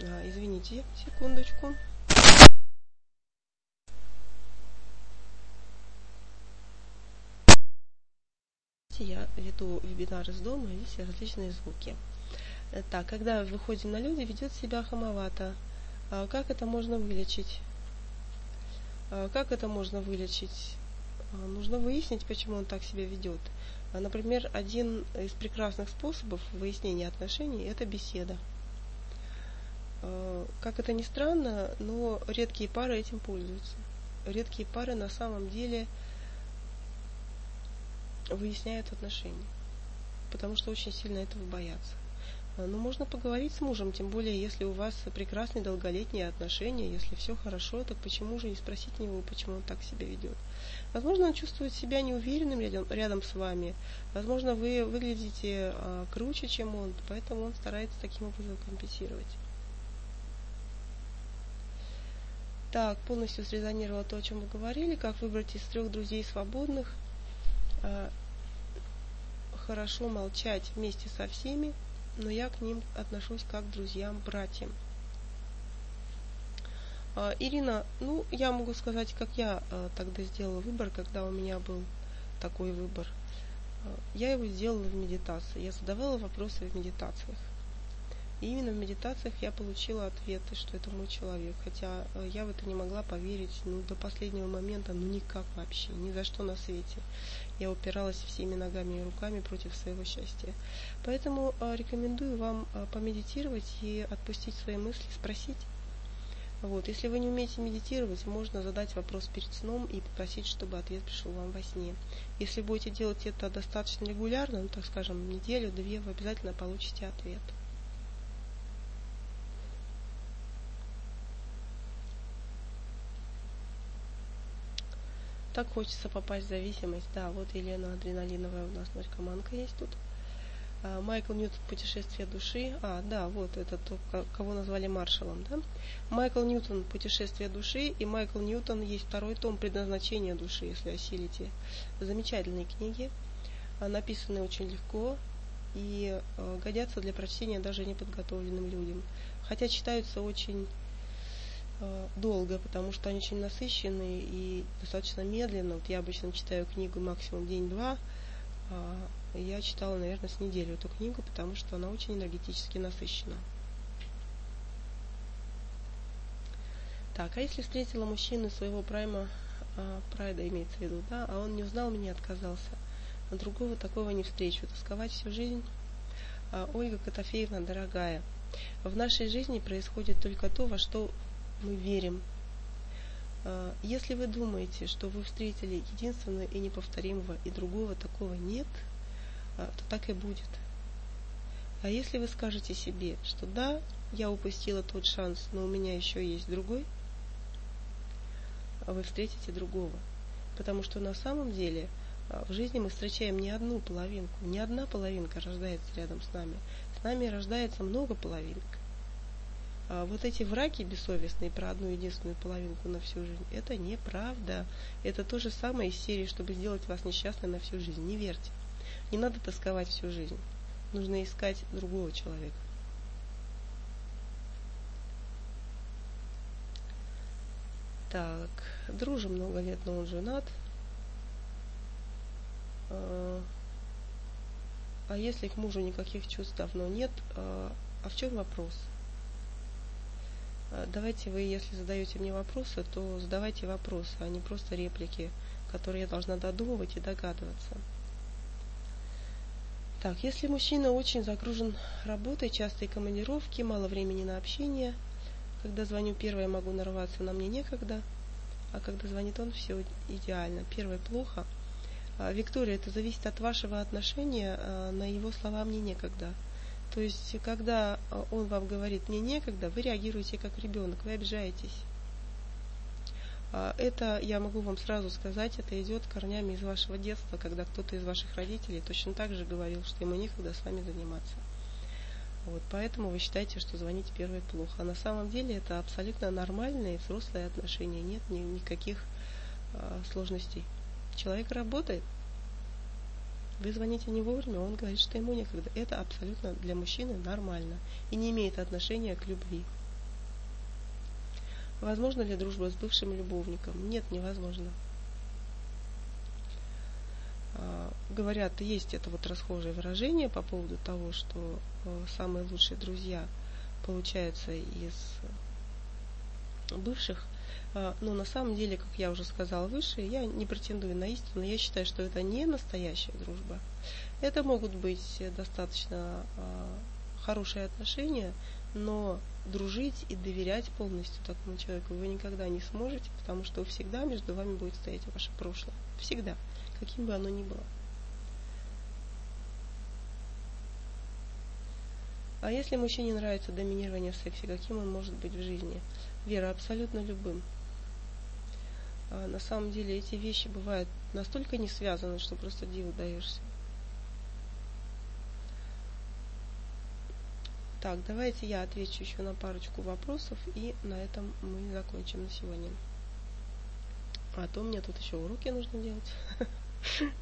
А, извините, секундочку. Я веду вебинар из дома, и здесь различные звуки. Э, так, когда выходим на люди, ведет себя хамовато. А как это можно вылечить? А как это можно вылечить? А, нужно выяснить, почему он так себя ведет. Например, один из прекрасных способов выяснения отношений – это беседа. Как это ни странно, но редкие пары этим пользуются. Редкие пары на самом деле – выясняют отношения, потому что очень сильно этого боятся. А, Но ну, можно поговорить с мужем, тем более, если у вас прекрасные долголетние отношения, если все хорошо, так почему же не спросить него, почему он так себя ведет? Возможно, он чувствует себя неуверенным рядом, рядом с вами. Возможно, вы выглядите а, круче, чем он, поэтому он старается таким образом компенсировать. Так, полностью срезонировало то, о чем вы говорили. Как выбрать из трех друзей свободных – хорошо молчать вместе со всеми, но я к ним отношусь как к друзьям, братьям. Э, Ирина, ну, я могу сказать, как я э, тогда сделала выбор, когда у меня был такой выбор. Я его сделала в медитации. Я задавала вопросы в медитациях. И именно в медитациях я получила ответы, что это мой человек. Хотя э, я в это не могла поверить ну, до последнего момента, ну никак вообще, ни за что на свете. Я упиралась всеми ногами и руками против своего счастья. Поэтому э, рекомендую вам э, помедитировать и отпустить свои мысли, спросить, Вот. Если вы не умеете медитировать, можно задать вопрос перед сном и попросить, чтобы ответ пришел вам во сне. Если будете делать это достаточно регулярно, ну, так скажем, неделю-две, вы обязательно получите ответ. Так хочется попасть в зависимость. Да, вот Елена Адреналиновая у нас наркоманка есть тут. А, Майкл Ньютон «Путешествие души». А, да, вот это то, кого назвали маршалом, да? Майкл Ньютон «Путешествие души» и Майкл Ньютон есть второй том «Предназначение души», если осилите. Замечательные книги, а, написанные очень легко и а, годятся для прочтения даже неподготовленным людям. Хотя читаются очень долго, потому что они очень насыщенные и достаточно медленно. Вот я обычно читаю книгу максимум день-два, я читала, наверное, с неделю эту книгу, потому что она очень энергетически насыщена. Так, а если встретила мужчину своего прайма, а, прайда имеется в виду, да, а он не узнал меня, отказался, а другого такого не встречу, тосковать всю жизнь. А, Ольга Котофеевна, дорогая, в нашей жизни происходит только то, во что мы верим. А, если вы думаете, что вы встретили единственного и неповторимого, и другого такого нет – а, то так и будет. А если вы скажете себе, что да, я упустила тот шанс, но у меня еще есть другой, вы встретите другого. Потому что на самом деле а, в жизни мы встречаем не одну половинку, не одна половинка рождается рядом с нами. С нами рождается много половинок. А вот эти враки бессовестные про одну единственную половинку на всю жизнь, это неправда. Это то же самое из серии, чтобы сделать вас несчастной на всю жизнь. Не верьте. Не надо тосковать всю жизнь. Нужно искать другого человека. Так, дружим много лет, но он женат. А, а если к мужу никаких чувств давно нет, а, а в чем вопрос? А, давайте вы, если задаете мне вопросы, то задавайте вопросы, а не просто реплики, которые я должна додумывать и догадываться. Так, если мужчина очень загружен работой, частые командировки, мало времени на общение, когда звоню первое, могу нарваться, на мне некогда, а когда звонит он, все идеально. Первое плохо. А, Виктория, это зависит от вашего отношения, а, на его слова мне некогда. То есть, когда а, он вам говорит мне некогда, вы реагируете как ребенок, вы обижаетесь. А, это, я могу вам сразу сказать, это идет корнями из вашего детства, когда кто-то из ваших родителей точно так же говорил, что ему некогда с вами заниматься. Вот, поэтому вы считаете, что звонить первое плохо. А на самом деле это абсолютно нормальные взрослые отношения. Нет ни, никаких а, сложностей. Человек работает, вы звоните не вовремя, он говорит, что ему некогда. Это абсолютно для мужчины нормально и не имеет отношения к любви. Возможно ли дружба с бывшим любовником? Нет, невозможно. А, говорят, есть это вот расхожее выражение по поводу того, что э, самые лучшие друзья получаются из бывших. А, но на самом деле, как я уже сказала выше, я не претендую на истину. Я считаю, что это не настоящая дружба. Это могут быть достаточно а, хорошие отношения, но дружить и доверять полностью такому человеку вы никогда не сможете, потому что всегда между вами будет стоять ваше прошлое. Всегда, каким бы оно ни было. А если мужчине нравится доминирование в сексе, каким он может быть в жизни? Вера, абсолютно любым. А на самом деле эти вещи бывают настолько не связаны, что просто диву даешься. Так, давайте я отвечу еще на парочку вопросов, и на этом мы закончим на сегодня. А то мне тут еще уроки нужно делать,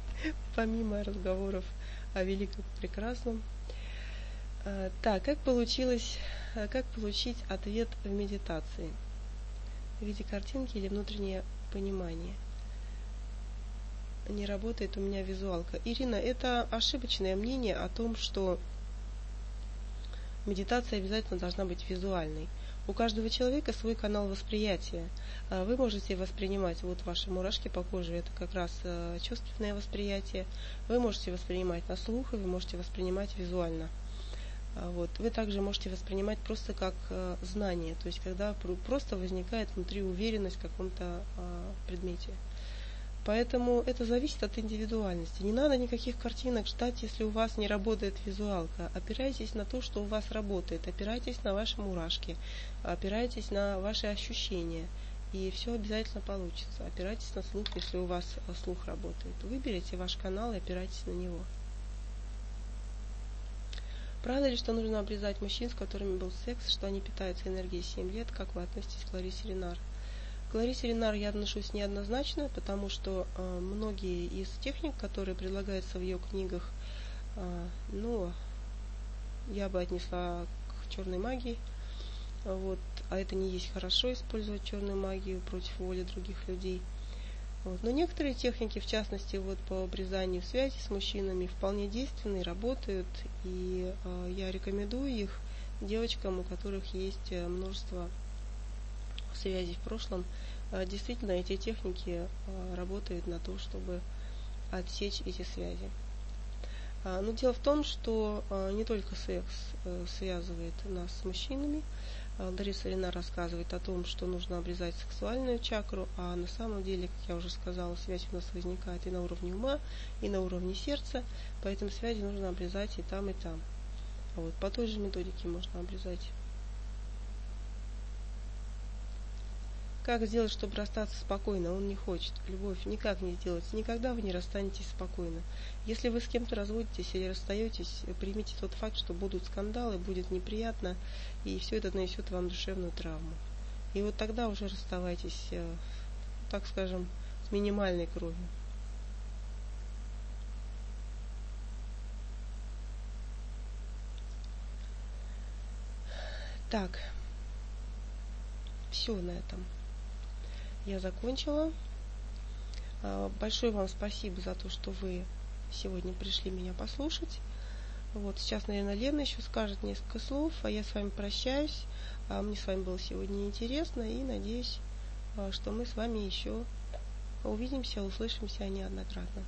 помимо разговоров о великом прекрасном. А, так, как получилось, как получить ответ в медитации? В виде картинки или внутреннее понимание? Не работает у меня визуалка. Ирина, это ошибочное мнение о том, что медитация обязательно должна быть визуальной. У каждого человека свой канал восприятия. А, вы можете воспринимать, вот ваши мурашки по коже, это как раз э, чувственное восприятие. Вы можете воспринимать на слух, и вы можете воспринимать визуально. А, вот. Вы также можете воспринимать просто как э, знание, то есть когда просто возникает внутри уверенность в каком-то э, предмете. Поэтому это зависит от индивидуальности. Не надо никаких картинок ждать, если у вас не работает визуалка. Опирайтесь на то, что у вас работает. Опирайтесь на ваши мурашки. Опирайтесь на ваши ощущения. И все обязательно получится. Опирайтесь на слух, если у вас э, слух работает. Выберите ваш канал и опирайтесь на него. Правда ли, что нужно обрезать мужчин, с которыми был секс, что они питаются энергией 7 лет? Как вы относитесь к Ларисе Ренар? К Ларисе Ренар я отношусь неоднозначно, потому что э, многие из техник, которые предлагаются в ее книгах, э, ну, я бы отнесла к черной магии. Вот, а это не есть хорошо использовать черную магию против воли других людей – вот. Но некоторые техники, в частности, вот по обрезанию связи с мужчинами, вполне действенные, работают, и э, я рекомендую их девочкам, у которых есть э, множество связей в прошлом. Э, действительно, эти техники э, работают на то, чтобы отсечь эти связи. А, но дело в том, что э, не только секс э, связывает нас с мужчинами, а, Лариса Рина рассказывает о том, что нужно обрезать сексуальную чакру, а на самом деле, как я уже сказала, связь у нас возникает и на уровне ума, и на уровне сердца, поэтому связи нужно обрезать и там, и там. Вот, по той же методике можно обрезать. Как сделать, чтобы расстаться спокойно? Он не хочет. Любовь никак не сделать. Никогда вы не расстанетесь спокойно. Если вы с кем-то разводитесь или расстаетесь, примите тот факт, что будут скандалы, будет неприятно, и все это нанесет вам душевную травму. И вот тогда уже расставайтесь, э, так скажем, с минимальной кровью. Так, все на этом я закончила. А, большое вам спасибо за то, что вы сегодня пришли меня послушать. Вот сейчас, наверное, Лена еще скажет несколько слов, а я с вами прощаюсь. А мне с вами было сегодня интересно и надеюсь, а, что мы с вами еще увидимся, услышимся неоднократно.